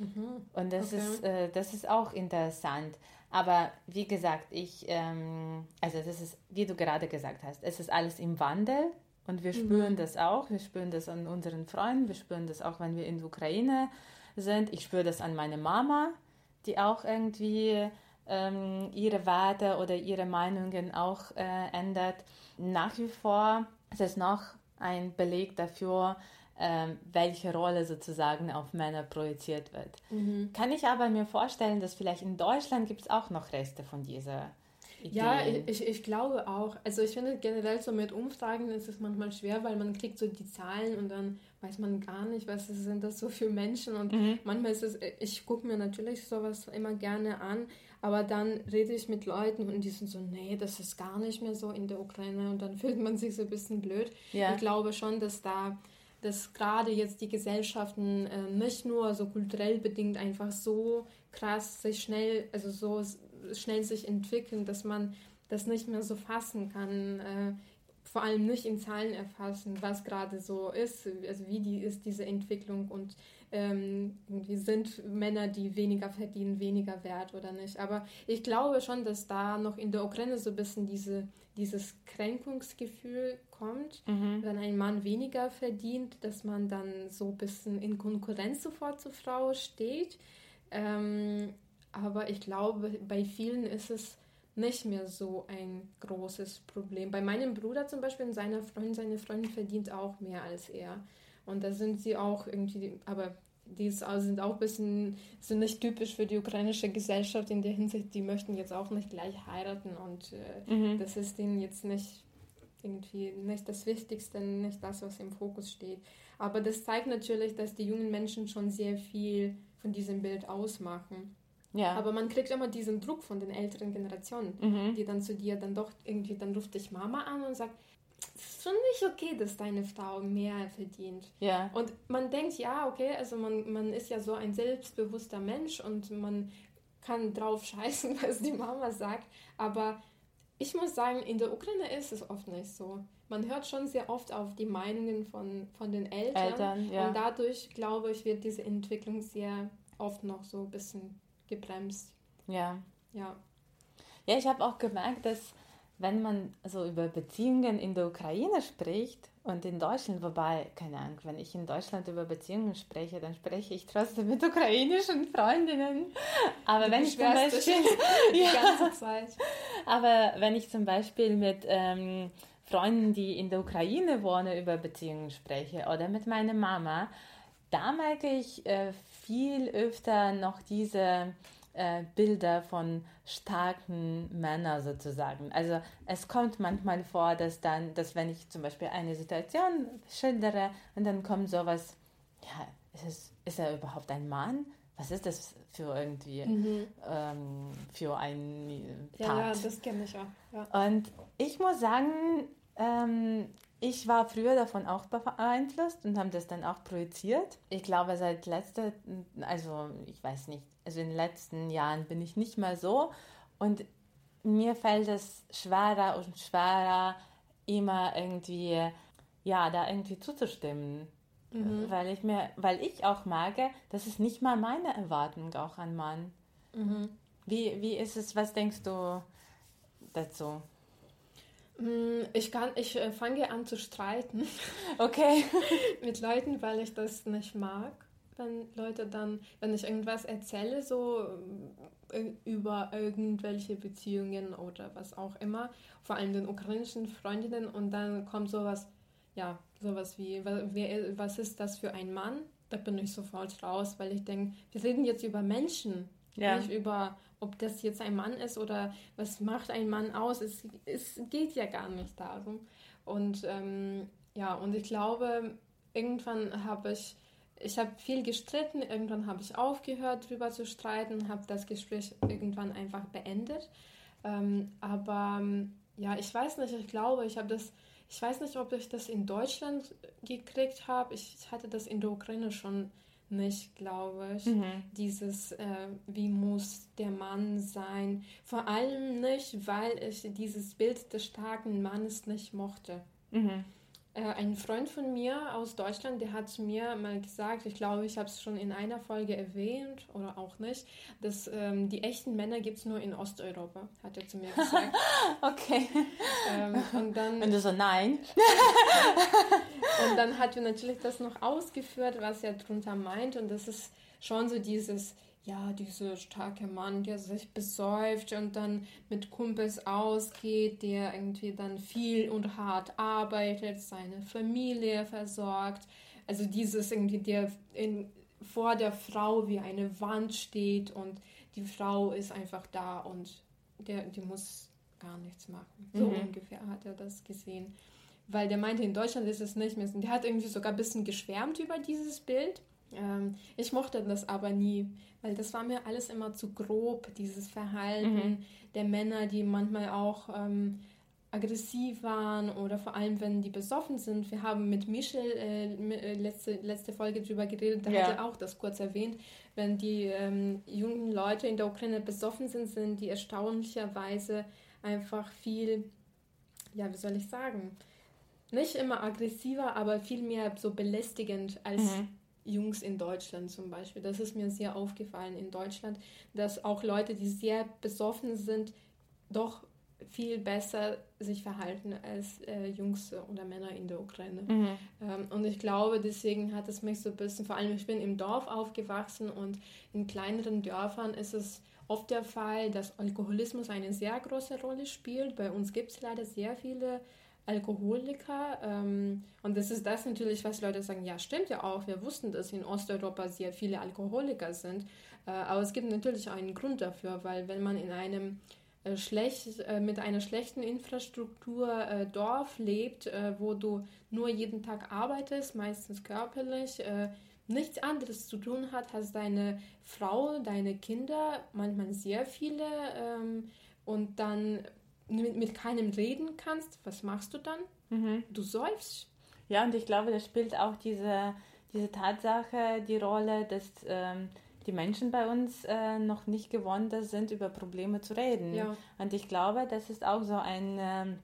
Mhm. Und das, okay. ist, äh, das ist auch interessant. Aber wie gesagt, ich, ähm, also das ist, wie du gerade gesagt hast, es ist alles im Wandel und wir spüren mhm. das auch. Wir spüren das an unseren Freunden, wir spüren das auch, wenn wir in der Ukraine sind. Ich spüre das an meiner Mama, die auch irgendwie ähm, ihre Werte oder ihre Meinungen auch äh, ändert. Nach wie vor ist es noch ein Beleg dafür, ähm, welche Rolle sozusagen auf Männer projiziert wird. Mhm. Kann ich aber mir vorstellen, dass vielleicht in Deutschland gibt es auch noch Reste von dieser Idee. Ja, ich, ich glaube auch. Also ich finde generell so mit Umfragen ist es manchmal schwer, weil man kriegt so die Zahlen und dann weiß man gar nicht, was sind das so für Menschen und mhm. manchmal ist es, ich gucke mir natürlich sowas immer gerne an, aber dann rede ich mit Leuten und die sind so, nee, das ist gar nicht mehr so in der Ukraine und dann fühlt man sich so ein bisschen blöd. Ja. Ich glaube schon, dass da dass gerade jetzt die Gesellschaften äh, nicht nur so kulturell bedingt einfach so krass sich schnell, also so schnell sich entwickeln, dass man das nicht mehr so fassen kann. Äh, vor allem nicht in Zahlen erfassen, was gerade so ist, also wie die ist diese Entwicklung und ähm, sind Männer, die weniger verdienen, weniger wert oder nicht. Aber ich glaube schon, dass da noch in der Ukraine so ein bisschen diese, dieses Kränkungsgefühl kommt, mhm. wenn ein Mann weniger verdient, dass man dann so ein bisschen in Konkurrenz sofort zur Frau steht. Ähm, aber ich glaube, bei vielen ist es nicht mehr so ein großes Problem. Bei meinem Bruder zum Beispiel, seiner Freundin, seine Freundin verdient auch mehr als er. Und da sind sie auch irgendwie, aber die sind auch ein bisschen, sind nicht typisch für die ukrainische Gesellschaft in der Hinsicht, die möchten jetzt auch nicht gleich heiraten und äh, mhm. das ist ihnen jetzt nicht irgendwie nicht das Wichtigste, nicht das, was im Fokus steht. Aber das zeigt natürlich, dass die jungen Menschen schon sehr viel von diesem Bild ausmachen. Ja. Aber man kriegt immer diesen Druck von den älteren Generationen, mhm. die dann zu dir dann doch irgendwie, dann ruft dich Mama an und sagt, schon nicht okay, dass deine Frau mehr verdient. Ja. Und man denkt, ja, okay, also man, man ist ja so ein selbstbewusster Mensch und man kann drauf scheißen, was die Mama sagt. Aber ich muss sagen, in der Ukraine ist es oft nicht so. Man hört schon sehr oft auf die Meinungen von, von den Eltern. Eltern ja. Und dadurch, glaube ich, wird diese Entwicklung sehr oft noch so ein bisschen gebremst. Ja. Ja. Ja, ich habe auch gemerkt, dass wenn man so über Beziehungen in der Ukraine spricht und in Deutschland, wobei, keine Ahnung, wenn ich in Deutschland über Beziehungen spreche, dann spreche ich trotzdem mit ukrainischen Freundinnen. Aber du wenn ich zum Beispiel die ganze Zeit. Aber wenn ich zum Beispiel mit ähm, Freunden, die in der Ukraine wohnen, über Beziehungen spreche oder mit meiner Mama, da merke ich äh, viel öfter noch diese äh, Bilder von starken Männern sozusagen. Also es kommt manchmal vor, dass dann, dass wenn ich zum Beispiel eine Situation schildere und dann kommt sowas, ja, ist, es, ist er überhaupt ein Mann? Was ist das für irgendwie mhm. ähm, für ein Tat? Ja, das kenne ich auch. Ja. Und ich muss sagen, ähm, ich war früher davon auch beeinflusst und habe das dann auch projiziert. Ich glaube, seit letzter, also ich weiß nicht, also in den letzten Jahren bin ich nicht mehr so und mir fällt es schwerer und schwerer, immer irgendwie, ja, da irgendwie zuzustimmen. Mhm. Weil ich mir, weil ich auch merke, das ist nicht mal meine Erwartung auch an Mann. Mhm. Wie, wie ist es, was denkst du dazu? Mm, ich, kann, ich äh, fange an zu streiten. Okay. mit Leuten, weil ich das nicht mag. Wenn Leute dann, wenn ich irgendwas erzähle, so äh, über irgendwelche Beziehungen oder was auch immer, vor allem den ukrainischen Freundinnen, und dann kommt sowas, ja, sowas wie, was ist das für ein Mann? Da bin ich sofort raus, weil ich denke, wir reden jetzt über Menschen, ja. nicht über ob das jetzt ein Mann ist oder was macht ein Mann aus. Es, es geht ja gar nicht darum. Und ähm, ja, und ich glaube, irgendwann habe ich, ich habe viel gestritten, irgendwann habe ich aufgehört, darüber zu streiten, habe das Gespräch irgendwann einfach beendet. Ähm, aber ja, ich weiß nicht, ich glaube, ich habe das, ich weiß nicht, ob ich das in Deutschland gekriegt habe. Ich hatte das in der Ukraine schon nicht, glaube ich. Mhm. Dieses, äh, wie muss der Mann sein? Vor allem nicht, weil ich dieses Bild des starken Mannes nicht mochte. Mhm. Äh, ein Freund von mir aus Deutschland, der hat mir mal gesagt, ich glaube, ich habe es schon in einer Folge erwähnt oder auch nicht, dass ähm, die echten Männer gibt es nur in Osteuropa, hat er zu mir gesagt. okay. Ähm, und dann. Und du so, nein. und dann hat er natürlich das noch ausgeführt, was er darunter meint und das ist schon so dieses ja, dieser starke Mann, der sich besäuft und dann mit Kumpels ausgeht, der irgendwie dann viel und hart arbeitet, seine Familie versorgt. Also dieses irgendwie, der in, vor der Frau wie eine Wand steht und die Frau ist einfach da und der, die muss gar nichts machen. So mhm. ungefähr hat er das gesehen. Weil der meinte, in Deutschland ist es nicht mehr. Der hat irgendwie sogar ein bisschen geschwärmt über dieses Bild. Ähm, ich mochte das aber nie, weil das war mir alles immer zu grob, dieses Verhalten mhm. der Männer, die manchmal auch ähm, aggressiv waren oder vor allem, wenn die besoffen sind. Wir haben mit Michel äh, äh letzte, letzte Folge drüber geredet, da ja. hat er auch das kurz erwähnt. Wenn die ähm, jungen Leute in der Ukraine besoffen sind, sind die erstaunlicherweise einfach viel, ja, wie soll ich sagen, nicht immer aggressiver, aber viel mehr so belästigend als mhm. Jungs in Deutschland zum Beispiel. Das ist mir sehr aufgefallen in Deutschland, dass auch Leute, die sehr besoffen sind, doch viel besser sich verhalten als äh, Jungs oder Männer in der Ukraine. Mhm. Ähm, und ich glaube, deswegen hat es mich so ein bisschen, vor allem ich bin im Dorf aufgewachsen und in kleineren Dörfern ist es oft der Fall, dass Alkoholismus eine sehr große Rolle spielt. Bei uns gibt es leider sehr viele Alkoholiker. Ähm, und das ist das natürlich, was Leute sagen, ja, stimmt ja auch, wir wussten, dass in Osteuropa sehr viele Alkoholiker sind. Äh, aber es gibt natürlich einen Grund dafür, weil wenn man in einem äh, schlecht, äh, mit einer schlechten Infrastruktur äh, Dorf lebt, wo du nur jeden Tag arbeitest, meistens körperlich, nichts anderes zu tun hat, hast deine Frau, deine Kinder, manchmal sehr viele ähm, und dann mit, mit keinem reden kannst, was machst du dann? Mhm. Du säufst. Ja, und ich glaube, das spielt auch diese, diese Tatsache die Rolle, dass ähm, die Menschen bei uns äh, noch nicht gewohnt sind, über Probleme zu reden. Ja. Und ich glaube, das ist auch so eine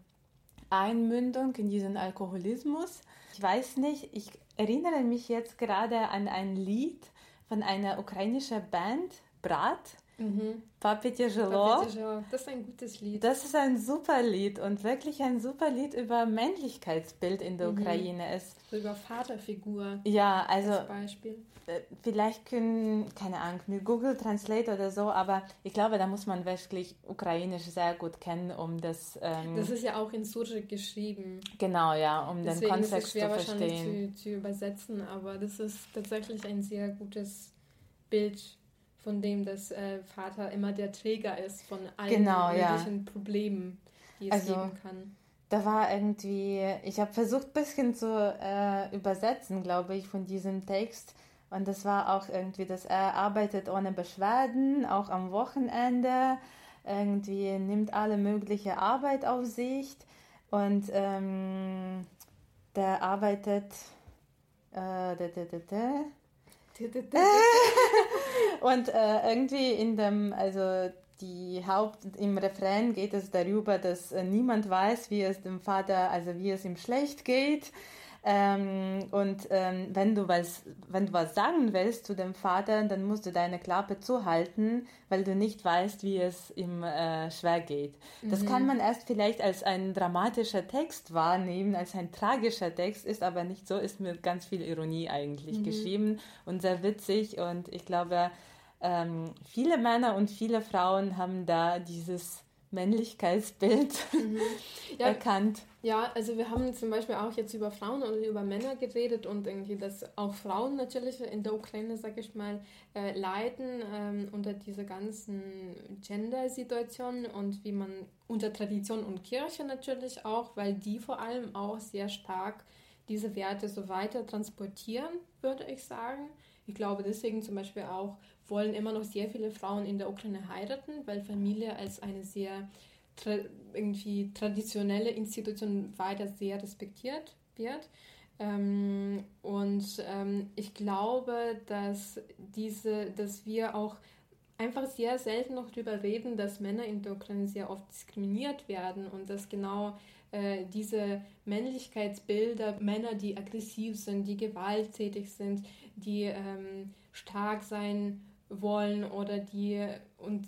Einmündung in diesen Alkoholismus. Ich weiß nicht, ich erinnere mich jetzt gerade an ein Lied von einer ukrainischen Band, Brat. Mhm. Papi Tijolo. Papi Das ist ein gutes Lied. Das ist ein super Lied und wirklich ein super Lied über Männlichkeitsbild in der mhm. Ukraine ist. Über Vaterfigur. Ja, also. Als Beispiel. Äh, vielleicht können, keine Ahnung, mit Google Translate oder so, aber ich glaube, da muss man wirklich Ukrainisch sehr gut kennen, um das. Ähm, das ist ja auch in Surjik geschrieben. Genau, ja, um Deswegen den Kontext zu verstehen. Zu, zu übersetzen, aber das ist tatsächlich ein sehr gutes Bild von dem das äh, Vater immer der Träger ist von allen genau, möglichen ja. Problemen, die es also, geben kann. Da war irgendwie, ich habe versucht, ein bisschen zu äh, übersetzen, glaube ich, von diesem Text. Und das war auch irgendwie, dass er arbeitet ohne Beschwerden, auch am Wochenende. Irgendwie nimmt alle mögliche Arbeit auf sich. Und ähm, der arbeitet. Äh, da, da, da, da. Und äh, irgendwie in dem, also die Haupt, im Refrain geht es darüber, dass äh, niemand weiß, wie es dem Vater, also wie es ihm schlecht geht. Ähm, und ähm, wenn, du was, wenn du was sagen willst zu dem Vater, dann musst du deine Klappe zuhalten, weil du nicht weißt, wie es ihm äh, schwer geht. Mhm. Das kann man erst vielleicht als ein dramatischer Text wahrnehmen, als ein tragischer Text, ist aber nicht so, ist mit ganz viel Ironie eigentlich mhm. geschrieben und sehr witzig. Und ich glaube, ähm, viele Männer und viele Frauen haben da dieses Männlichkeitsbild mhm. ja, erkannt. Ja, also wir haben zum Beispiel auch jetzt über Frauen oder über Männer geredet und irgendwie, dass auch Frauen natürlich in der Ukraine, sag ich mal, äh, leiden ähm, unter dieser ganzen Gender-Situation und wie man unter Tradition und Kirche natürlich auch, weil die vor allem auch sehr stark diese Werte so weiter transportieren, würde ich sagen. Ich glaube deswegen zum Beispiel auch wollen immer noch sehr viele Frauen in der Ukraine heiraten, weil Familie als eine sehr tra irgendwie traditionelle Institution weiter sehr respektiert wird. Ähm, und ähm, ich glaube, dass diese, dass wir auch einfach sehr selten noch darüber reden, dass Männer in der Ukraine sehr oft diskriminiert werden und dass genau äh, diese Männlichkeitsbilder, Männer, die aggressiv sind, die gewalttätig sind, die ähm, stark sein wollen oder die und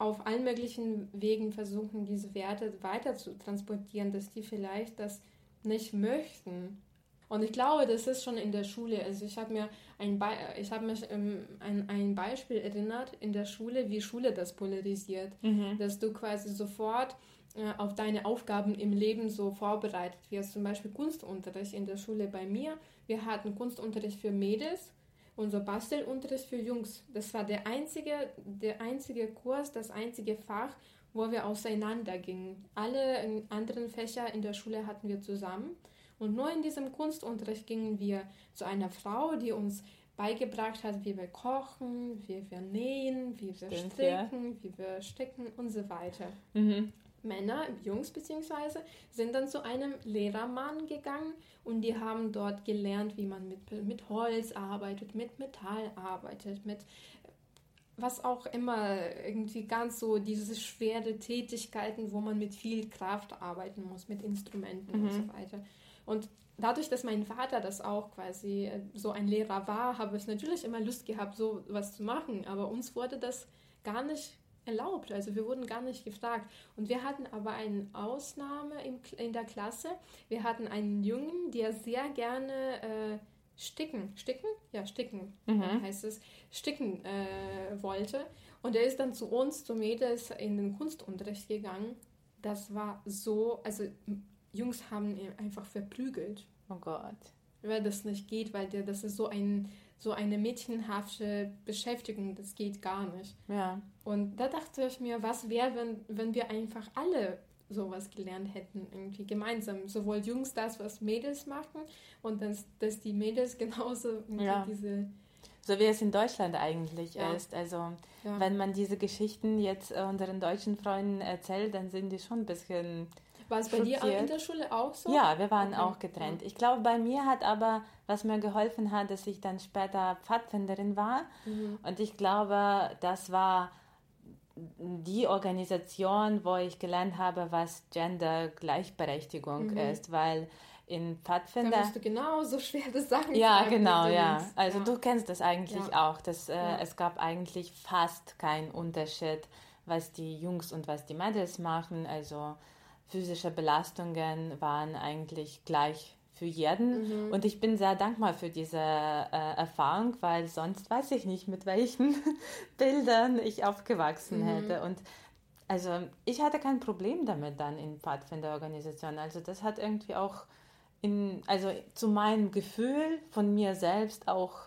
auf allen möglichen Wegen versuchen, diese Werte weiter zu transportieren, dass die vielleicht das nicht möchten. Und ich glaube, das ist schon in der Schule. Also ich habe mir ein Be ich habe mich ähm, an ein Beispiel erinnert in der Schule, wie Schule das polarisiert, mhm. dass du quasi sofort äh, auf deine Aufgaben im Leben so vorbereitet wirst. Zum Beispiel Kunstunterricht in der Schule bei mir. Wir hatten Kunstunterricht für Mädels unser Bastelunterricht für Jungs. Das war der einzige, der einzige Kurs, das einzige Fach, wo wir auseinandergingen. Alle anderen Fächer in der Schule hatten wir zusammen. Und nur in diesem Kunstunterricht gingen wir zu einer Frau, die uns beigebracht hat, wie wir kochen, wie wir nähen, wie wir Stimmt, stricken, ja. wie wir sticken und so weiter. Mhm. Männer, Jungs beziehungsweise, sind dann zu einem Lehrermann gegangen und die haben dort gelernt, wie man mit, mit Holz arbeitet, mit Metall arbeitet, mit was auch immer, irgendwie ganz so diese schwere Tätigkeiten, wo man mit viel Kraft arbeiten muss, mit Instrumenten mhm. und so weiter. Und dadurch, dass mein Vater das auch quasi äh, so ein Lehrer war, habe ich natürlich immer Lust gehabt, so was zu machen. Aber uns wurde das gar nicht erlaubt. Also wir wurden gar nicht gefragt. Und wir hatten aber eine Ausnahme in, in der Klasse. Wir hatten einen Jungen, der sehr gerne äh, sticken, sticken? Ja, sticken mhm. heißt es, sticken äh, wollte. Und er ist dann zu uns, zu Mädels, in den Kunstunterricht gegangen. Das war so, also Jungs haben ihn einfach verprügelt. Oh Gott. Weil das nicht geht, weil der, das ist so ein so eine mädchenhafte Beschäftigung, das geht gar nicht. Ja. Und da dachte ich mir, was wäre, wenn, wenn wir einfach alle sowas gelernt hätten, irgendwie gemeinsam. Sowohl Jungs das, was Mädels machen und dass, dass die Mädels genauso ja. diese. So wie es in Deutschland eigentlich ja. ist. Also, ja. wenn man diese Geschichten jetzt äh, unseren deutschen Freunden erzählt, dann sind die schon ein bisschen war es bei schockiert. dir in der Schule auch so? Ja, wir waren okay. auch getrennt. Ich glaube, bei mir hat aber, was mir geholfen hat, dass ich dann später Pfadfinderin war. Mhm. Und ich glaube, das war die Organisation, wo ich gelernt habe, was Gender-Gleichberechtigung mhm. ist, weil in Pfadfinder. Da musst du genauso schwere Sachen Ja, genau, ja. Also ja. du kennst das eigentlich ja. auch, dass äh, ja. es gab eigentlich fast keinen Unterschied, was die Jungs und was die Mädels machen. Also physische Belastungen waren eigentlich gleich für jeden. Mhm. Und ich bin sehr dankbar für diese äh, Erfahrung, weil sonst weiß ich nicht, mit welchen Bildern ich aufgewachsen mhm. hätte. Und also ich hatte kein Problem damit dann in Pfadfinderorganisationen. Also das hat irgendwie auch in, also zu meinem Gefühl von mir selbst auch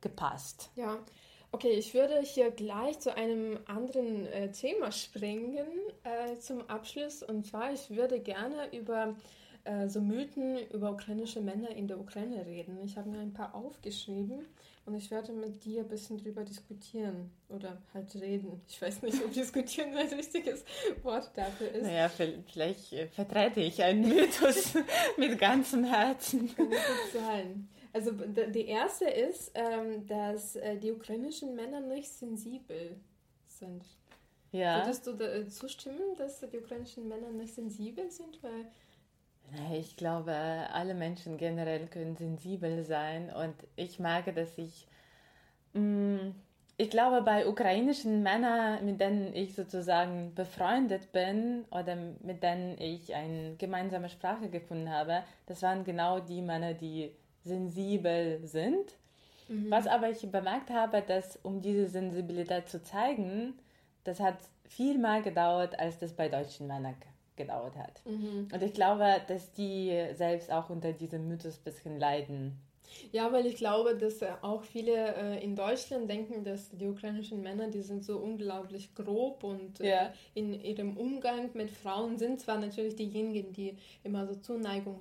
gepasst. Ja, Okay, ich würde hier gleich zu einem anderen äh, Thema springen äh, zum Abschluss. Und zwar, ich würde gerne über äh, so Mythen über ukrainische Männer in der Ukraine reden. Ich habe mir ein paar aufgeschrieben und ich werde mit dir ein bisschen drüber diskutieren oder halt reden. Ich weiß nicht, ob diskutieren ein richtiges Wort dafür ist. Naja, vielleicht vertrete ich einen Mythos mit ganzem Herzen. Kann gut sein. Also die erste ist, ähm, dass äh, die ukrainischen Männer nicht sensibel sind. Ja. Würdest du da, äh, zustimmen, dass die ukrainischen Männer nicht sensibel sind? Weil ich glaube, alle Menschen generell können sensibel sein und ich merke, dass ich, mh, mm, ich glaube, bei ukrainischen Männern, mit denen ich sozusagen befreundet bin oder mit denen ich eine gemeinsame Sprache gefunden habe, das waren genau die Männer, die sensibel sind. Mhm. Was aber ich bemerkt habe, dass um diese Sensibilität zu zeigen, das hat viel mehr gedauert, als das bei deutschen Männern gedauert hat. Mhm. Und ich glaube, dass die selbst auch unter diesem Mythos ein bisschen leiden. Ja, weil ich glaube, dass äh, auch viele äh, in Deutschland denken, dass die ukrainischen Männer, die sind so unglaublich grob und äh, ja. in ihrem Umgang mit Frauen sind zwar natürlich diejenigen, die immer so Zuneigung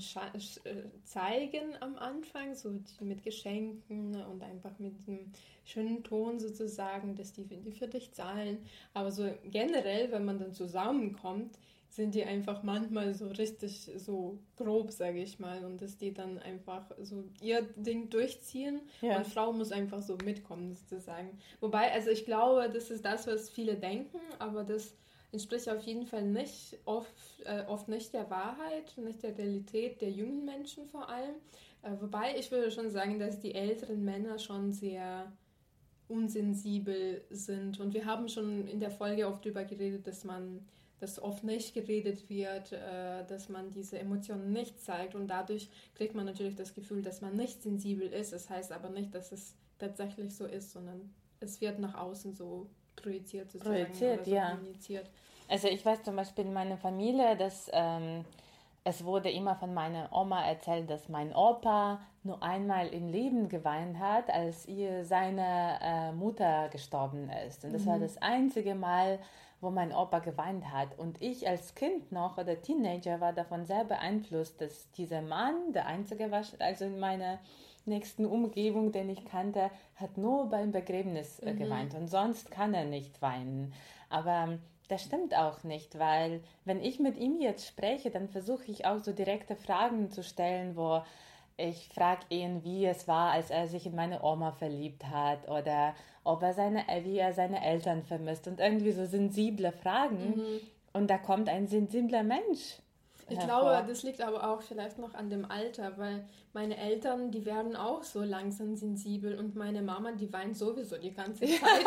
zeigen am Anfang, so mit Geschenken und einfach mit einem schönen Ton sozusagen, dass die, die für dich zahlen. Aber so generell, wenn man dann zusammenkommt, sind die einfach manchmal so richtig so grob, sage ich mal, und dass die dann einfach so ihr Ding durchziehen ja. und Frau muss einfach so mitkommen, sozusagen. Wobei, also ich glaube, das ist das, was viele denken, aber das entspricht auf jeden Fall nicht oft, äh, oft nicht der Wahrheit, nicht der Realität der jungen Menschen vor allem. Äh, wobei ich würde schon sagen, dass die älteren Männer schon sehr unsensibel sind. Und wir haben schon in der Folge oft darüber geredet, dass man dass oft nicht geredet wird, äh, dass man diese Emotionen nicht zeigt und dadurch kriegt man natürlich das Gefühl, dass man nicht sensibel ist. Das heißt aber nicht, dass es tatsächlich so ist, sondern es wird nach außen so projiziert sozusagen. Projiziert, so ja. Also ich weiß zum Beispiel in meiner Familie, dass ähm, es wurde immer von meiner Oma erzählt, dass mein Opa nur einmal im Leben geweint hat, als ihr seine äh, Mutter gestorben ist. Und das mhm. war das einzige Mal, wo mein Opa geweint hat. Und ich als Kind noch oder Teenager war davon sehr beeinflusst, dass dieser Mann, der einzige war, also in meiner nächsten Umgebung, den ich kannte, hat nur beim Begräbnis äh, mhm. geweint und sonst kann er nicht weinen. Aber das stimmt auch nicht, weil wenn ich mit ihm jetzt spreche, dann versuche ich auch so direkte Fragen zu stellen, wo ich frage ihn, wie es war, als er sich in meine Oma verliebt hat oder ob er seine, wie er seine Eltern vermisst und irgendwie so sensible Fragen. Mhm. Und da kommt ein sensibler Mensch ich hervor. glaube, das liegt aber auch vielleicht noch an dem Alter, weil meine Eltern, die werden auch so langsam sensibel und meine Mama, die weint sowieso die ganze Zeit,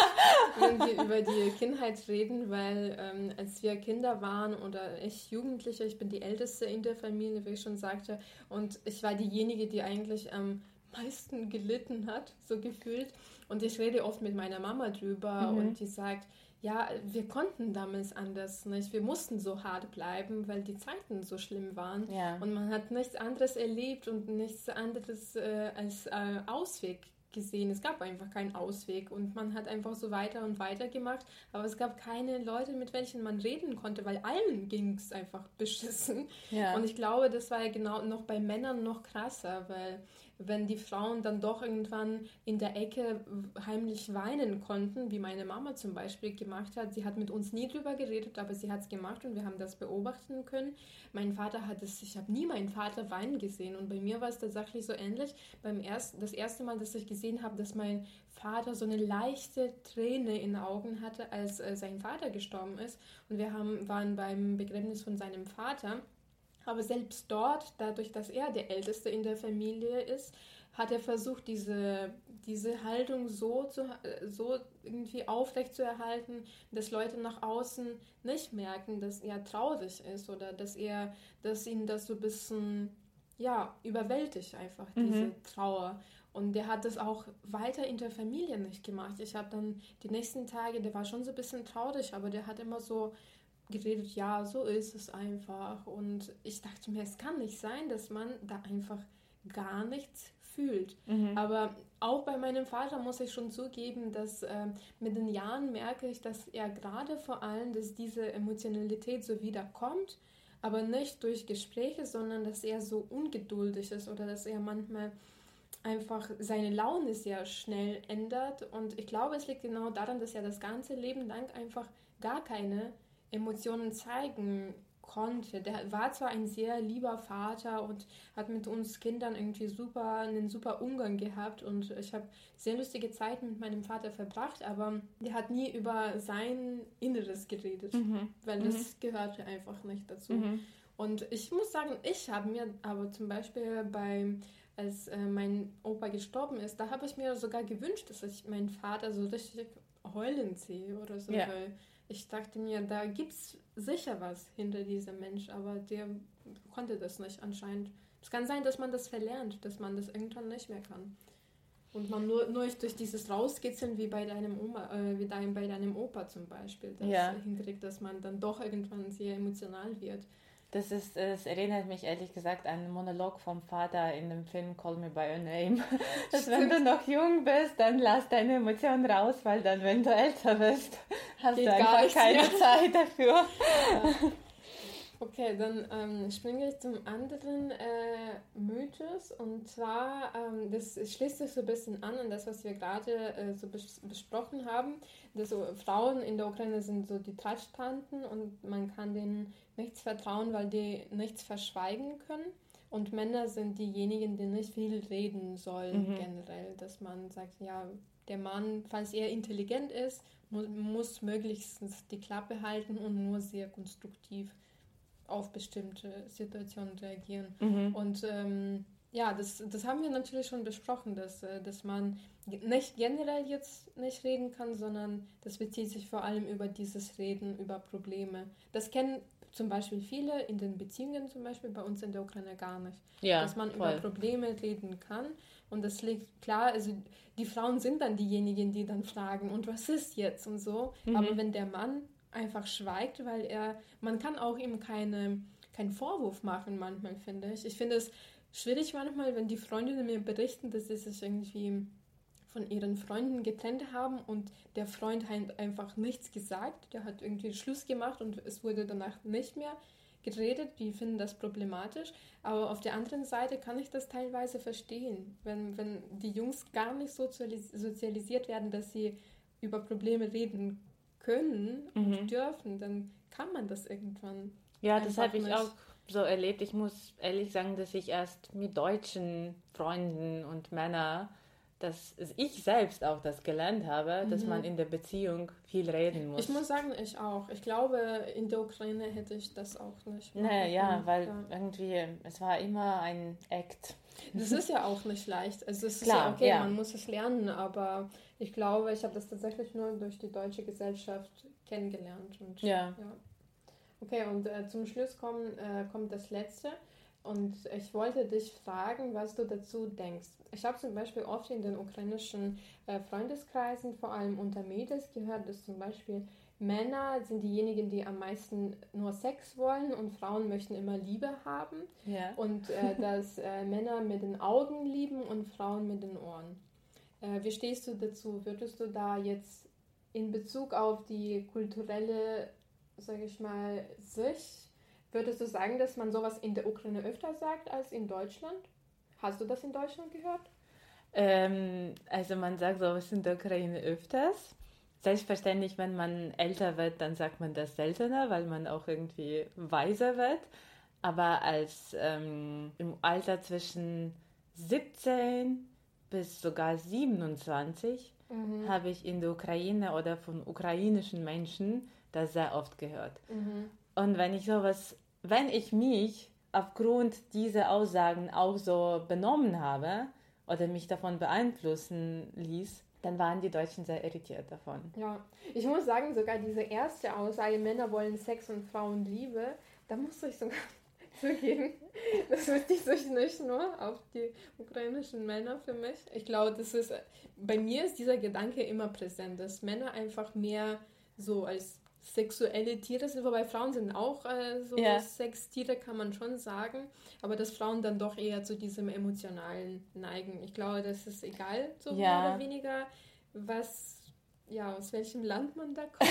wenn wir über die Kindheit reden, weil ähm, als wir Kinder waren oder ich Jugendliche, ich bin die Älteste in der Familie, wie ich schon sagte, und ich war diejenige, die eigentlich am meisten gelitten hat, so gefühlt. Und ich rede oft mit meiner Mama drüber mhm. und die sagt, ja, wir konnten damals anders nicht. Wir mussten so hart bleiben, weil die Zeiten so schlimm waren. Ja. Und man hat nichts anderes erlebt und nichts anderes äh, als äh, Ausweg gesehen. Es gab einfach keinen Ausweg und man hat einfach so weiter und weiter gemacht. Aber es gab keine Leute, mit welchen man reden konnte, weil allen ging es einfach beschissen. Ja. Und ich glaube, das war ja genau noch bei Männern noch krasser, weil wenn die Frauen dann doch irgendwann in der Ecke heimlich weinen konnten, wie meine Mama zum Beispiel gemacht hat. Sie hat mit uns nie drüber geredet, aber sie hat es gemacht und wir haben das beobachten können. Mein Vater hat es, ich habe nie meinen Vater weinen gesehen und bei mir war es tatsächlich so ähnlich. Beim ersten, das erste Mal, dass ich gesehen habe, dass mein Vater so eine leichte Träne in den Augen hatte, als äh, sein Vater gestorben ist und wir haben, waren beim Begräbnis von seinem Vater aber selbst dort, dadurch, dass er der Älteste in der Familie ist, hat er versucht, diese, diese Haltung so, zu, so irgendwie aufrecht zu erhalten, dass Leute nach außen nicht merken, dass er traurig ist oder dass er, dass ihn das so ein bisschen, ja, überwältigt einfach, mhm. diese Trauer. Und der hat das auch weiter in der Familie nicht gemacht. Ich habe dann die nächsten Tage, der war schon so ein bisschen traurig, aber der hat immer so geredet, ja, so ist es einfach. Und ich dachte mir, es kann nicht sein, dass man da einfach gar nichts fühlt. Mhm. Aber auch bei meinem Vater muss ich schon zugeben, dass äh, mit den Jahren merke ich, dass er gerade vor allem, dass diese Emotionalität so wiederkommt, aber nicht durch Gespräche, sondern dass er so ungeduldig ist oder dass er manchmal einfach seine Laune sehr schnell ändert. Und ich glaube, es liegt genau daran, dass er das ganze Leben lang einfach gar keine Emotionen zeigen konnte. Der war zwar ein sehr lieber Vater und hat mit uns Kindern irgendwie super einen super Umgang gehabt und ich habe sehr lustige Zeiten mit meinem Vater verbracht, aber der hat nie über sein Inneres geredet, mhm. weil mhm. das gehörte einfach nicht dazu. Mhm. Und ich muss sagen, ich habe mir aber zum Beispiel bei als äh, mein Opa gestorben ist, da habe ich mir sogar gewünscht, dass ich meinen Vater so richtig heulen sehe oder so, ja. weil ich dachte mir, da gibt es sicher was hinter diesem Mensch, aber der konnte das nicht anscheinend. Es kann sein, dass man das verlernt, dass man das irgendwann nicht mehr kann. Und man nur, nur durch dieses Rauskitzeln wie bei deinem Oma, äh, wie dein, bei deinem Opa zum Beispiel, das ja. hinkriegt, dass man dann doch irgendwann sehr emotional wird. Das ist, es erinnert mich ehrlich gesagt an einen Monolog vom Vater in dem Film Call Me by Your Name. Dass wenn du noch jung bist, dann lass deine Emotionen raus, weil dann, wenn du älter bist, hast Geht du einfach keine mehr. Zeit dafür. Ja. Okay, dann ähm, springe ich zum anderen äh, Mythos und zwar, ähm, das schließt sich so ein bisschen an an das, was wir gerade äh, so bes besprochen haben. Dass so Frauen in der Ukraine sind so die Tratschtanten und man kann denen nichts vertrauen, weil die nichts verschweigen können. Und Männer sind diejenigen, die nicht viel reden sollen mhm. generell. Dass man sagt, ja, der Mann, falls er intelligent ist, mu muss möglichst die Klappe halten und nur sehr konstruktiv auf bestimmte Situationen reagieren. Mhm. Und ähm, ja, das, das haben wir natürlich schon besprochen, dass, äh, dass man nicht generell jetzt nicht reden kann, sondern das bezieht sich vor allem über dieses Reden, über Probleme. Das kennen zum Beispiel viele in den Beziehungen, zum Beispiel bei uns in der Ukraine gar nicht. Ja, dass man voll. über Probleme reden kann. Und das liegt klar, also die Frauen sind dann diejenigen, die dann fragen, und was ist jetzt und so. Mhm. Aber wenn der Mann einfach schweigt, weil er, man kann auch ihm keine, keinen Vorwurf machen manchmal, finde ich. Ich finde es schwierig manchmal, wenn die Freundinnen mir berichten, dass sie sich irgendwie von ihren Freunden getrennt haben und der Freund hat einfach nichts gesagt. Der hat irgendwie Schluss gemacht und es wurde danach nicht mehr geredet. Die finden das problematisch. Aber auf der anderen Seite kann ich das teilweise verstehen, wenn, wenn die Jungs gar nicht sozialis sozialisiert werden, dass sie über Probleme reden können mhm. und dürfen, dann kann man das irgendwann. Ja, das habe ich auch so erlebt. Ich muss ehrlich sagen, dass ich erst mit deutschen Freunden und Männern dass ich selbst auch das gelernt habe, mhm. dass man in der Beziehung viel reden muss. Ich muss sagen, ich auch. Ich glaube, in der Ukraine hätte ich das auch nicht. Nee, ja, weil ja. irgendwie, es war immer ein Act. Das ist ja auch nicht leicht. Also es ist Klar, ja okay, ja. man muss es lernen, aber ich glaube, ich habe das tatsächlich nur durch die deutsche Gesellschaft kennengelernt. Und, ja. ja. Okay, und äh, zum Schluss kommen, äh, kommt das Letzte. Und ich wollte dich fragen, was du dazu denkst. Ich habe zum Beispiel oft in den ukrainischen äh, Freundeskreisen, vor allem unter Mädels, gehört, dass zum Beispiel Männer sind diejenigen, die am meisten nur Sex wollen und Frauen möchten immer Liebe haben. Ja. Und äh, dass äh, Männer mit den Augen lieben und Frauen mit den Ohren. Äh, wie stehst du dazu? Würdest du da jetzt in Bezug auf die kulturelle, sage ich mal, Sicht Würdest du sagen, dass man sowas in der Ukraine öfter sagt als in Deutschland? Hast du das in Deutschland gehört? Ähm, also man sagt sowas in der Ukraine öfters. Selbstverständlich, wenn man älter wird, dann sagt man das seltener, weil man auch irgendwie weiser wird. Aber als ähm, im Alter zwischen 17 bis sogar 27 mhm. habe ich in der Ukraine oder von ukrainischen Menschen das sehr oft gehört. Mhm. Und wenn ich sowas wenn ich mich aufgrund dieser Aussagen auch so benommen habe oder mich davon beeinflussen ließ, dann waren die Deutschen sehr irritiert davon. Ja, ich muss sagen, sogar diese erste Aussage, Männer wollen Sex und Frauen Liebe, da musste ich sogar zugeben, das bezieht sich nicht nur auf die ukrainischen Männer für mich. Ich glaube, das ist, bei mir ist dieser Gedanke immer präsent, dass Männer einfach mehr so als sexuelle Tiere sind, wobei Frauen sind auch äh, so ja. Sextiere, kann man schon sagen, aber dass Frauen dann doch eher zu diesem emotionalen neigen. Ich glaube, das ist egal, so ja. mehr oder weniger, was, ja, aus welchem Land man da kommt.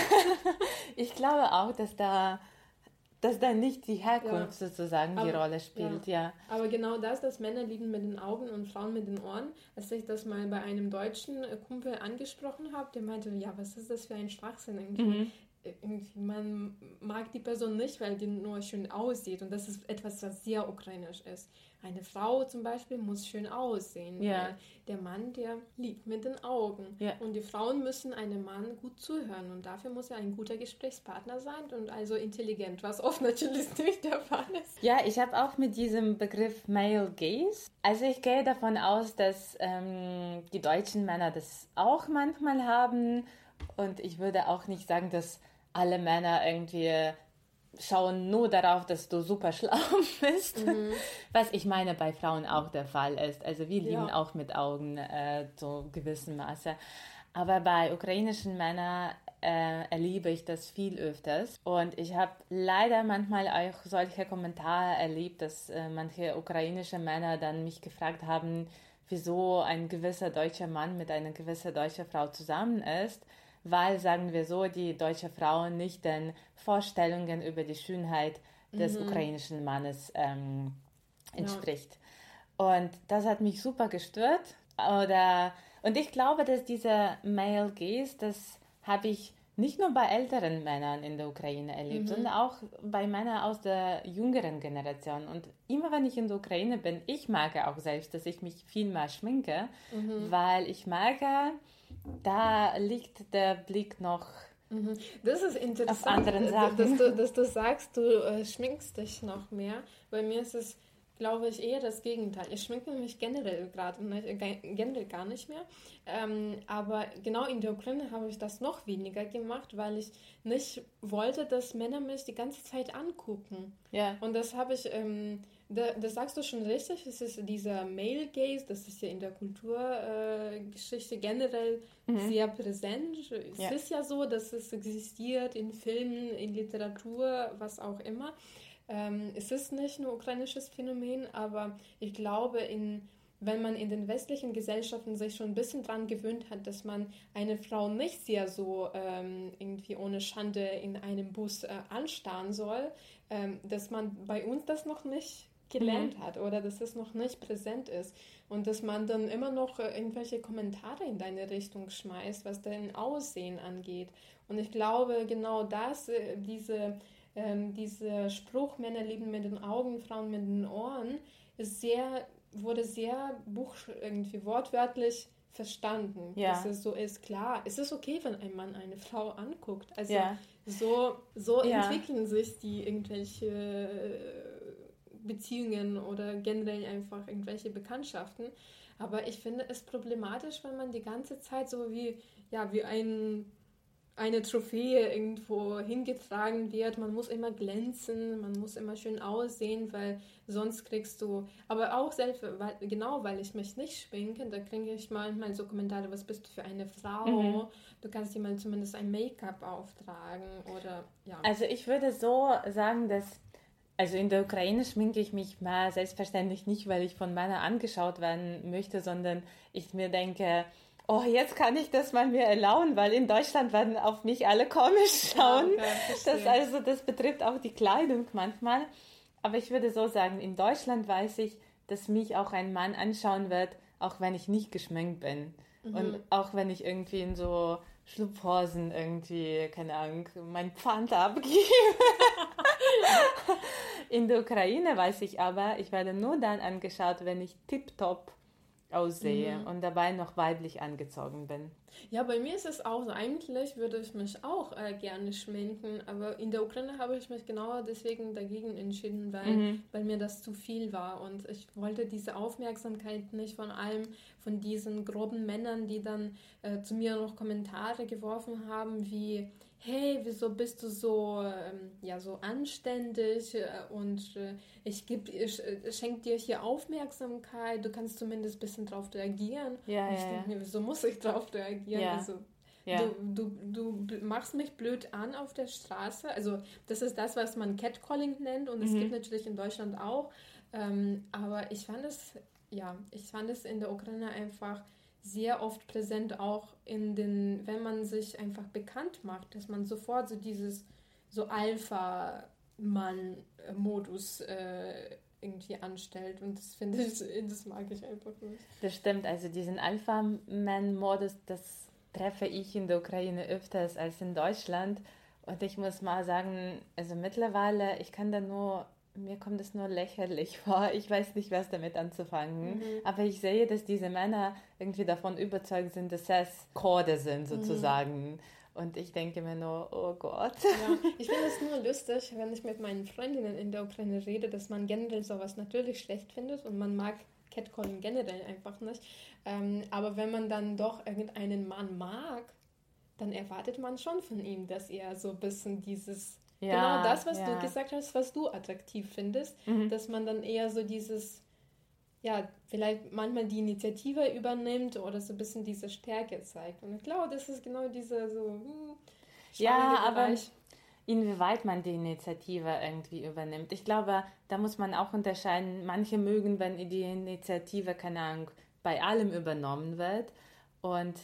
ich glaube auch, dass da dass da nicht die Herkunft ja. sozusagen aber, die Rolle spielt, ja. ja. Aber genau das, dass Männer lieben mit den Augen und Frauen mit den Ohren, als ich das mal bei einem deutschen Kumpel angesprochen habe, der meinte, ja, was ist das für ein Schwachsinn irgendwie? Mhm irgendwie, man mag die Person nicht, weil die nur schön aussieht. Und das ist etwas, was sehr ukrainisch ist. Eine Frau zum Beispiel muss schön aussehen. Ja. Der Mann, der liebt mit den Augen. Ja. Und die Frauen müssen einem Mann gut zuhören. Und dafür muss er ein guter Gesprächspartner sein und also intelligent, was oft natürlich nicht der Fall ist. Ja, ich habe auch mit diesem Begriff Male Gaze. Also ich gehe davon aus, dass ähm, die deutschen Männer das auch manchmal haben. Und ich würde auch nicht sagen, dass alle Männer irgendwie schauen nur darauf, dass du super schlau bist. Mhm. Was ich meine bei Frauen auch der Fall ist. Also wir lieben ja. auch mit Augen äh, so gewissem Maße. Aber bei ukrainischen Männern äh, erlebe ich das viel öfters. Und ich habe leider manchmal auch solche Kommentare erlebt, dass äh, manche ukrainische Männer dann mich gefragt haben, wieso ein gewisser deutscher Mann mit einer gewissen deutschen Frau zusammen ist weil, sagen wir so, die deutsche Frau nicht den Vorstellungen über die Schönheit des mhm. ukrainischen Mannes ähm, entspricht. Ja. Und das hat mich super gestört. Oder, und ich glaube, dass dieser Male Gaze, das habe ich nicht nur bei älteren Männern in der Ukraine erlebt, mhm. sondern auch bei Männern aus der jüngeren Generation. Und immer wenn ich in der Ukraine bin, ich merke auch selbst, dass ich mich viel mehr schminke, mhm. weil ich merke, da liegt der Blick noch mhm. das ist interessant, Sachen. Dass du, dass du sagst, du äh, schminkst dich noch mehr. Bei mir ist es, glaube ich, eher das Gegenteil. Ich schminke mich generell gerade äh, generell gar nicht mehr. Ähm, aber genau in der Ukraine habe ich das noch weniger gemacht, weil ich nicht wollte, dass Männer mich die ganze Zeit angucken. Ja. Und das habe ich ähm, da, das sagst du schon richtig, es ist dieser Male Gaze, das ist ja in der Kulturgeschichte äh, generell mhm. sehr präsent. Es ja. ist ja so, dass es existiert in Filmen, in Literatur, was auch immer. Ähm, es ist nicht nur ukrainisches Phänomen, aber ich glaube, in, wenn man in den westlichen Gesellschaften sich schon ein bisschen daran gewöhnt hat, dass man eine Frau nicht sehr so ähm, irgendwie ohne Schande in einem Bus äh, anstarren soll, ähm, dass man bei uns das noch nicht gelernt mhm. hat oder dass es noch nicht präsent ist und dass man dann immer noch äh, irgendwelche Kommentare in deine Richtung schmeißt, was dein Aussehen angeht. Und ich glaube, genau das, äh, diese, ähm, dieser Spruch, Männer lieben mit den Augen, Frauen mit den Ohren, ist sehr, wurde sehr buch irgendwie wortwörtlich verstanden, ja. dass es so ist. Klar, es ist okay, wenn ein Mann eine Frau anguckt. Also ja. so, so ja. entwickeln sich die irgendwelche Beziehungen oder generell einfach irgendwelche Bekanntschaften. Aber ich finde es problematisch, wenn man die ganze Zeit so wie, ja, wie ein, eine Trophäe irgendwo hingetragen wird. Man muss immer glänzen, man muss immer schön aussehen, weil sonst kriegst du, aber auch selbst, weil, genau weil ich mich nicht schminke, da kriege ich manchmal so Kommentare, was bist du für eine Frau? Mhm. Du kannst dir mal zumindest ein Make-up auftragen oder ja. Also ich würde so sagen, dass also in der Ukraine schminke ich mich mal selbstverständlich nicht, weil ich von Männern angeschaut werden möchte, sondern ich mir denke, oh, jetzt kann ich das mal mir erlauben, weil in Deutschland werden auf mich alle komisch schauen. Ja, das, also das betrifft auch die Kleidung manchmal. Aber ich würde so sagen, in Deutschland weiß ich, dass mich auch ein Mann anschauen wird, auch wenn ich nicht geschminkt bin. Mhm. Und auch wenn ich irgendwie in so Schlupfhosen irgendwie, keine Ahnung, mein Pfand abgebe. In der Ukraine weiß ich aber, ich werde nur dann angeschaut, wenn ich tiptop aussehe mhm. und dabei noch weiblich angezogen bin. Ja, bei mir ist es auch so. Eigentlich würde ich mich auch äh, gerne schminken, aber in der Ukraine habe ich mich genau deswegen dagegen entschieden, weil, mhm. weil mir das zu viel war und ich wollte diese Aufmerksamkeit nicht von allem von diesen groben Männern, die dann äh, zu mir noch Kommentare geworfen haben, wie hey, wieso bist du so, ähm, ja, so anständig äh, und äh, ich, geb, ich äh, schenke dir hier Aufmerksamkeit, du kannst zumindest ein bisschen drauf reagieren. Ja, und ich ja, denke mir, wieso muss ich drauf reagieren? Ja. Also, ja. Du, du, du machst mich blöd an auf der Straße. Also das ist das, was man Catcalling nennt und es mhm. gibt natürlich in Deutschland auch. Ähm, aber ich fand es, ja, ich fand es in der Ukraine einfach sehr oft präsent auch in den, wenn man sich einfach bekannt macht, dass man sofort so dieses so Alpha-Mann-Modus äh, irgendwie anstellt. Und das finde ich, das mag ich einfach nicht. Das stimmt, also diesen Alpha-Man-Modus, das treffe ich in der Ukraine öfters als in Deutschland. Und ich muss mal sagen, also mittlerweile, ich kann da nur mir kommt es nur lächerlich vor. Ich weiß nicht, was damit anzufangen. Mhm. Aber ich sehe, dass diese Männer irgendwie davon überzeugt sind, dass es Chorde sind, mhm. sozusagen. Mhm. Und ich denke mir nur, oh Gott. Ja, ich finde es nur lustig, wenn ich mit meinen Freundinnen in der Ukraine rede, dass man generell sowas natürlich schlecht findet und man mag Catcalling generell einfach nicht. Ähm, aber wenn man dann doch irgendeinen Mann mag, dann erwartet man schon von ihm, dass er so ein bisschen dieses ja, genau das, was ja. du gesagt hast, was du attraktiv findest, mhm. dass man dann eher so dieses, ja, vielleicht manchmal die Initiative übernimmt oder so ein bisschen diese Stärke zeigt. Und ich glaube, das ist genau dieser so, hm, ja, aber inwieweit man die Initiative irgendwie übernimmt. Ich glaube, da muss man auch unterscheiden. Manche mögen, wenn die Initiative, keine Ahnung, bei allem übernommen wird und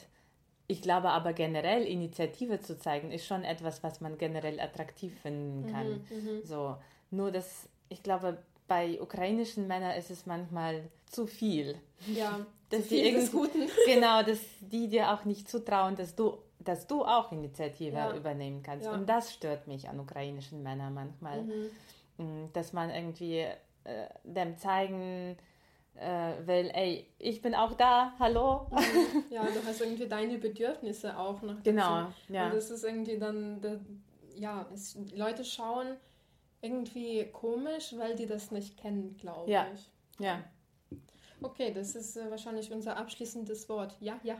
ich glaube aber generell Initiative zu zeigen ist schon etwas, was man generell attraktiv finden kann. Mhm, mhm. so, nur dass ich glaube, bei ukrainischen Männern ist es manchmal zu viel. Ja, dass zu viel des Guten. Genau, dass die dir auch nicht zutrauen, dass du, dass du auch Initiative ja. übernehmen kannst. Ja. Und das stört mich an ukrainischen Männern manchmal. Mhm. Mm, dass man irgendwie äh, dem zeigen äh, weil, ey, ich bin auch da, hallo. Mhm. Ja, du hast irgendwie deine Bedürfnisse auch noch. Genau, ja. Und das ist irgendwie dann, der, ja, es, Leute schauen irgendwie komisch, weil die das nicht kennen, glaube ja. ich. Ja. Okay, das ist äh, wahrscheinlich unser abschließendes Wort. Ja, ja.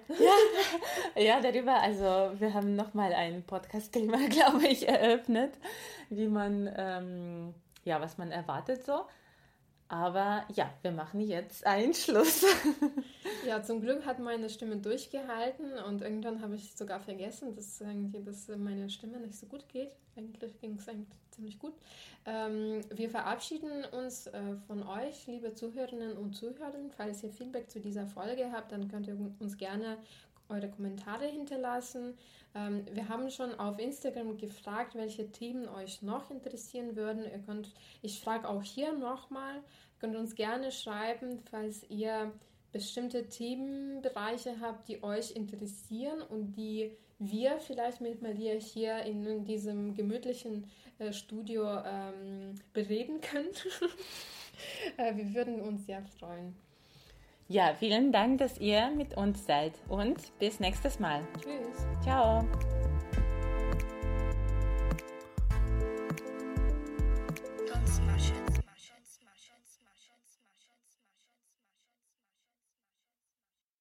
Ja, ja darüber, also wir haben nochmal ein Podcast-Thema, glaube ich, eröffnet, wie man, ähm, ja, was man erwartet so. Aber ja, wir machen jetzt einen Schluss. ja, zum Glück hat meine Stimme durchgehalten und irgendwann habe ich sogar vergessen, dass, irgendwie, dass meine Stimme nicht so gut geht. Eigentlich ging es eigentlich ziemlich gut. Ähm, wir verabschieden uns äh, von euch, liebe Zuhörerinnen und Zuhörer. Falls ihr Feedback zu dieser Folge habt, dann könnt ihr uns gerne eure Kommentare hinterlassen. Ähm, wir haben schon auf Instagram gefragt, welche Themen euch noch interessieren würden. Ihr könnt, ich frage auch hier nochmal, könnt uns gerne schreiben, falls ihr bestimmte Themenbereiche habt, die euch interessieren und die wir vielleicht mit Maria hier in diesem gemütlichen äh, Studio ähm, bereden können. äh, wir würden uns sehr freuen. Ja, vielen Dank, dass ihr mit uns seid und bis nächstes Mal. Tschüss. Ciao.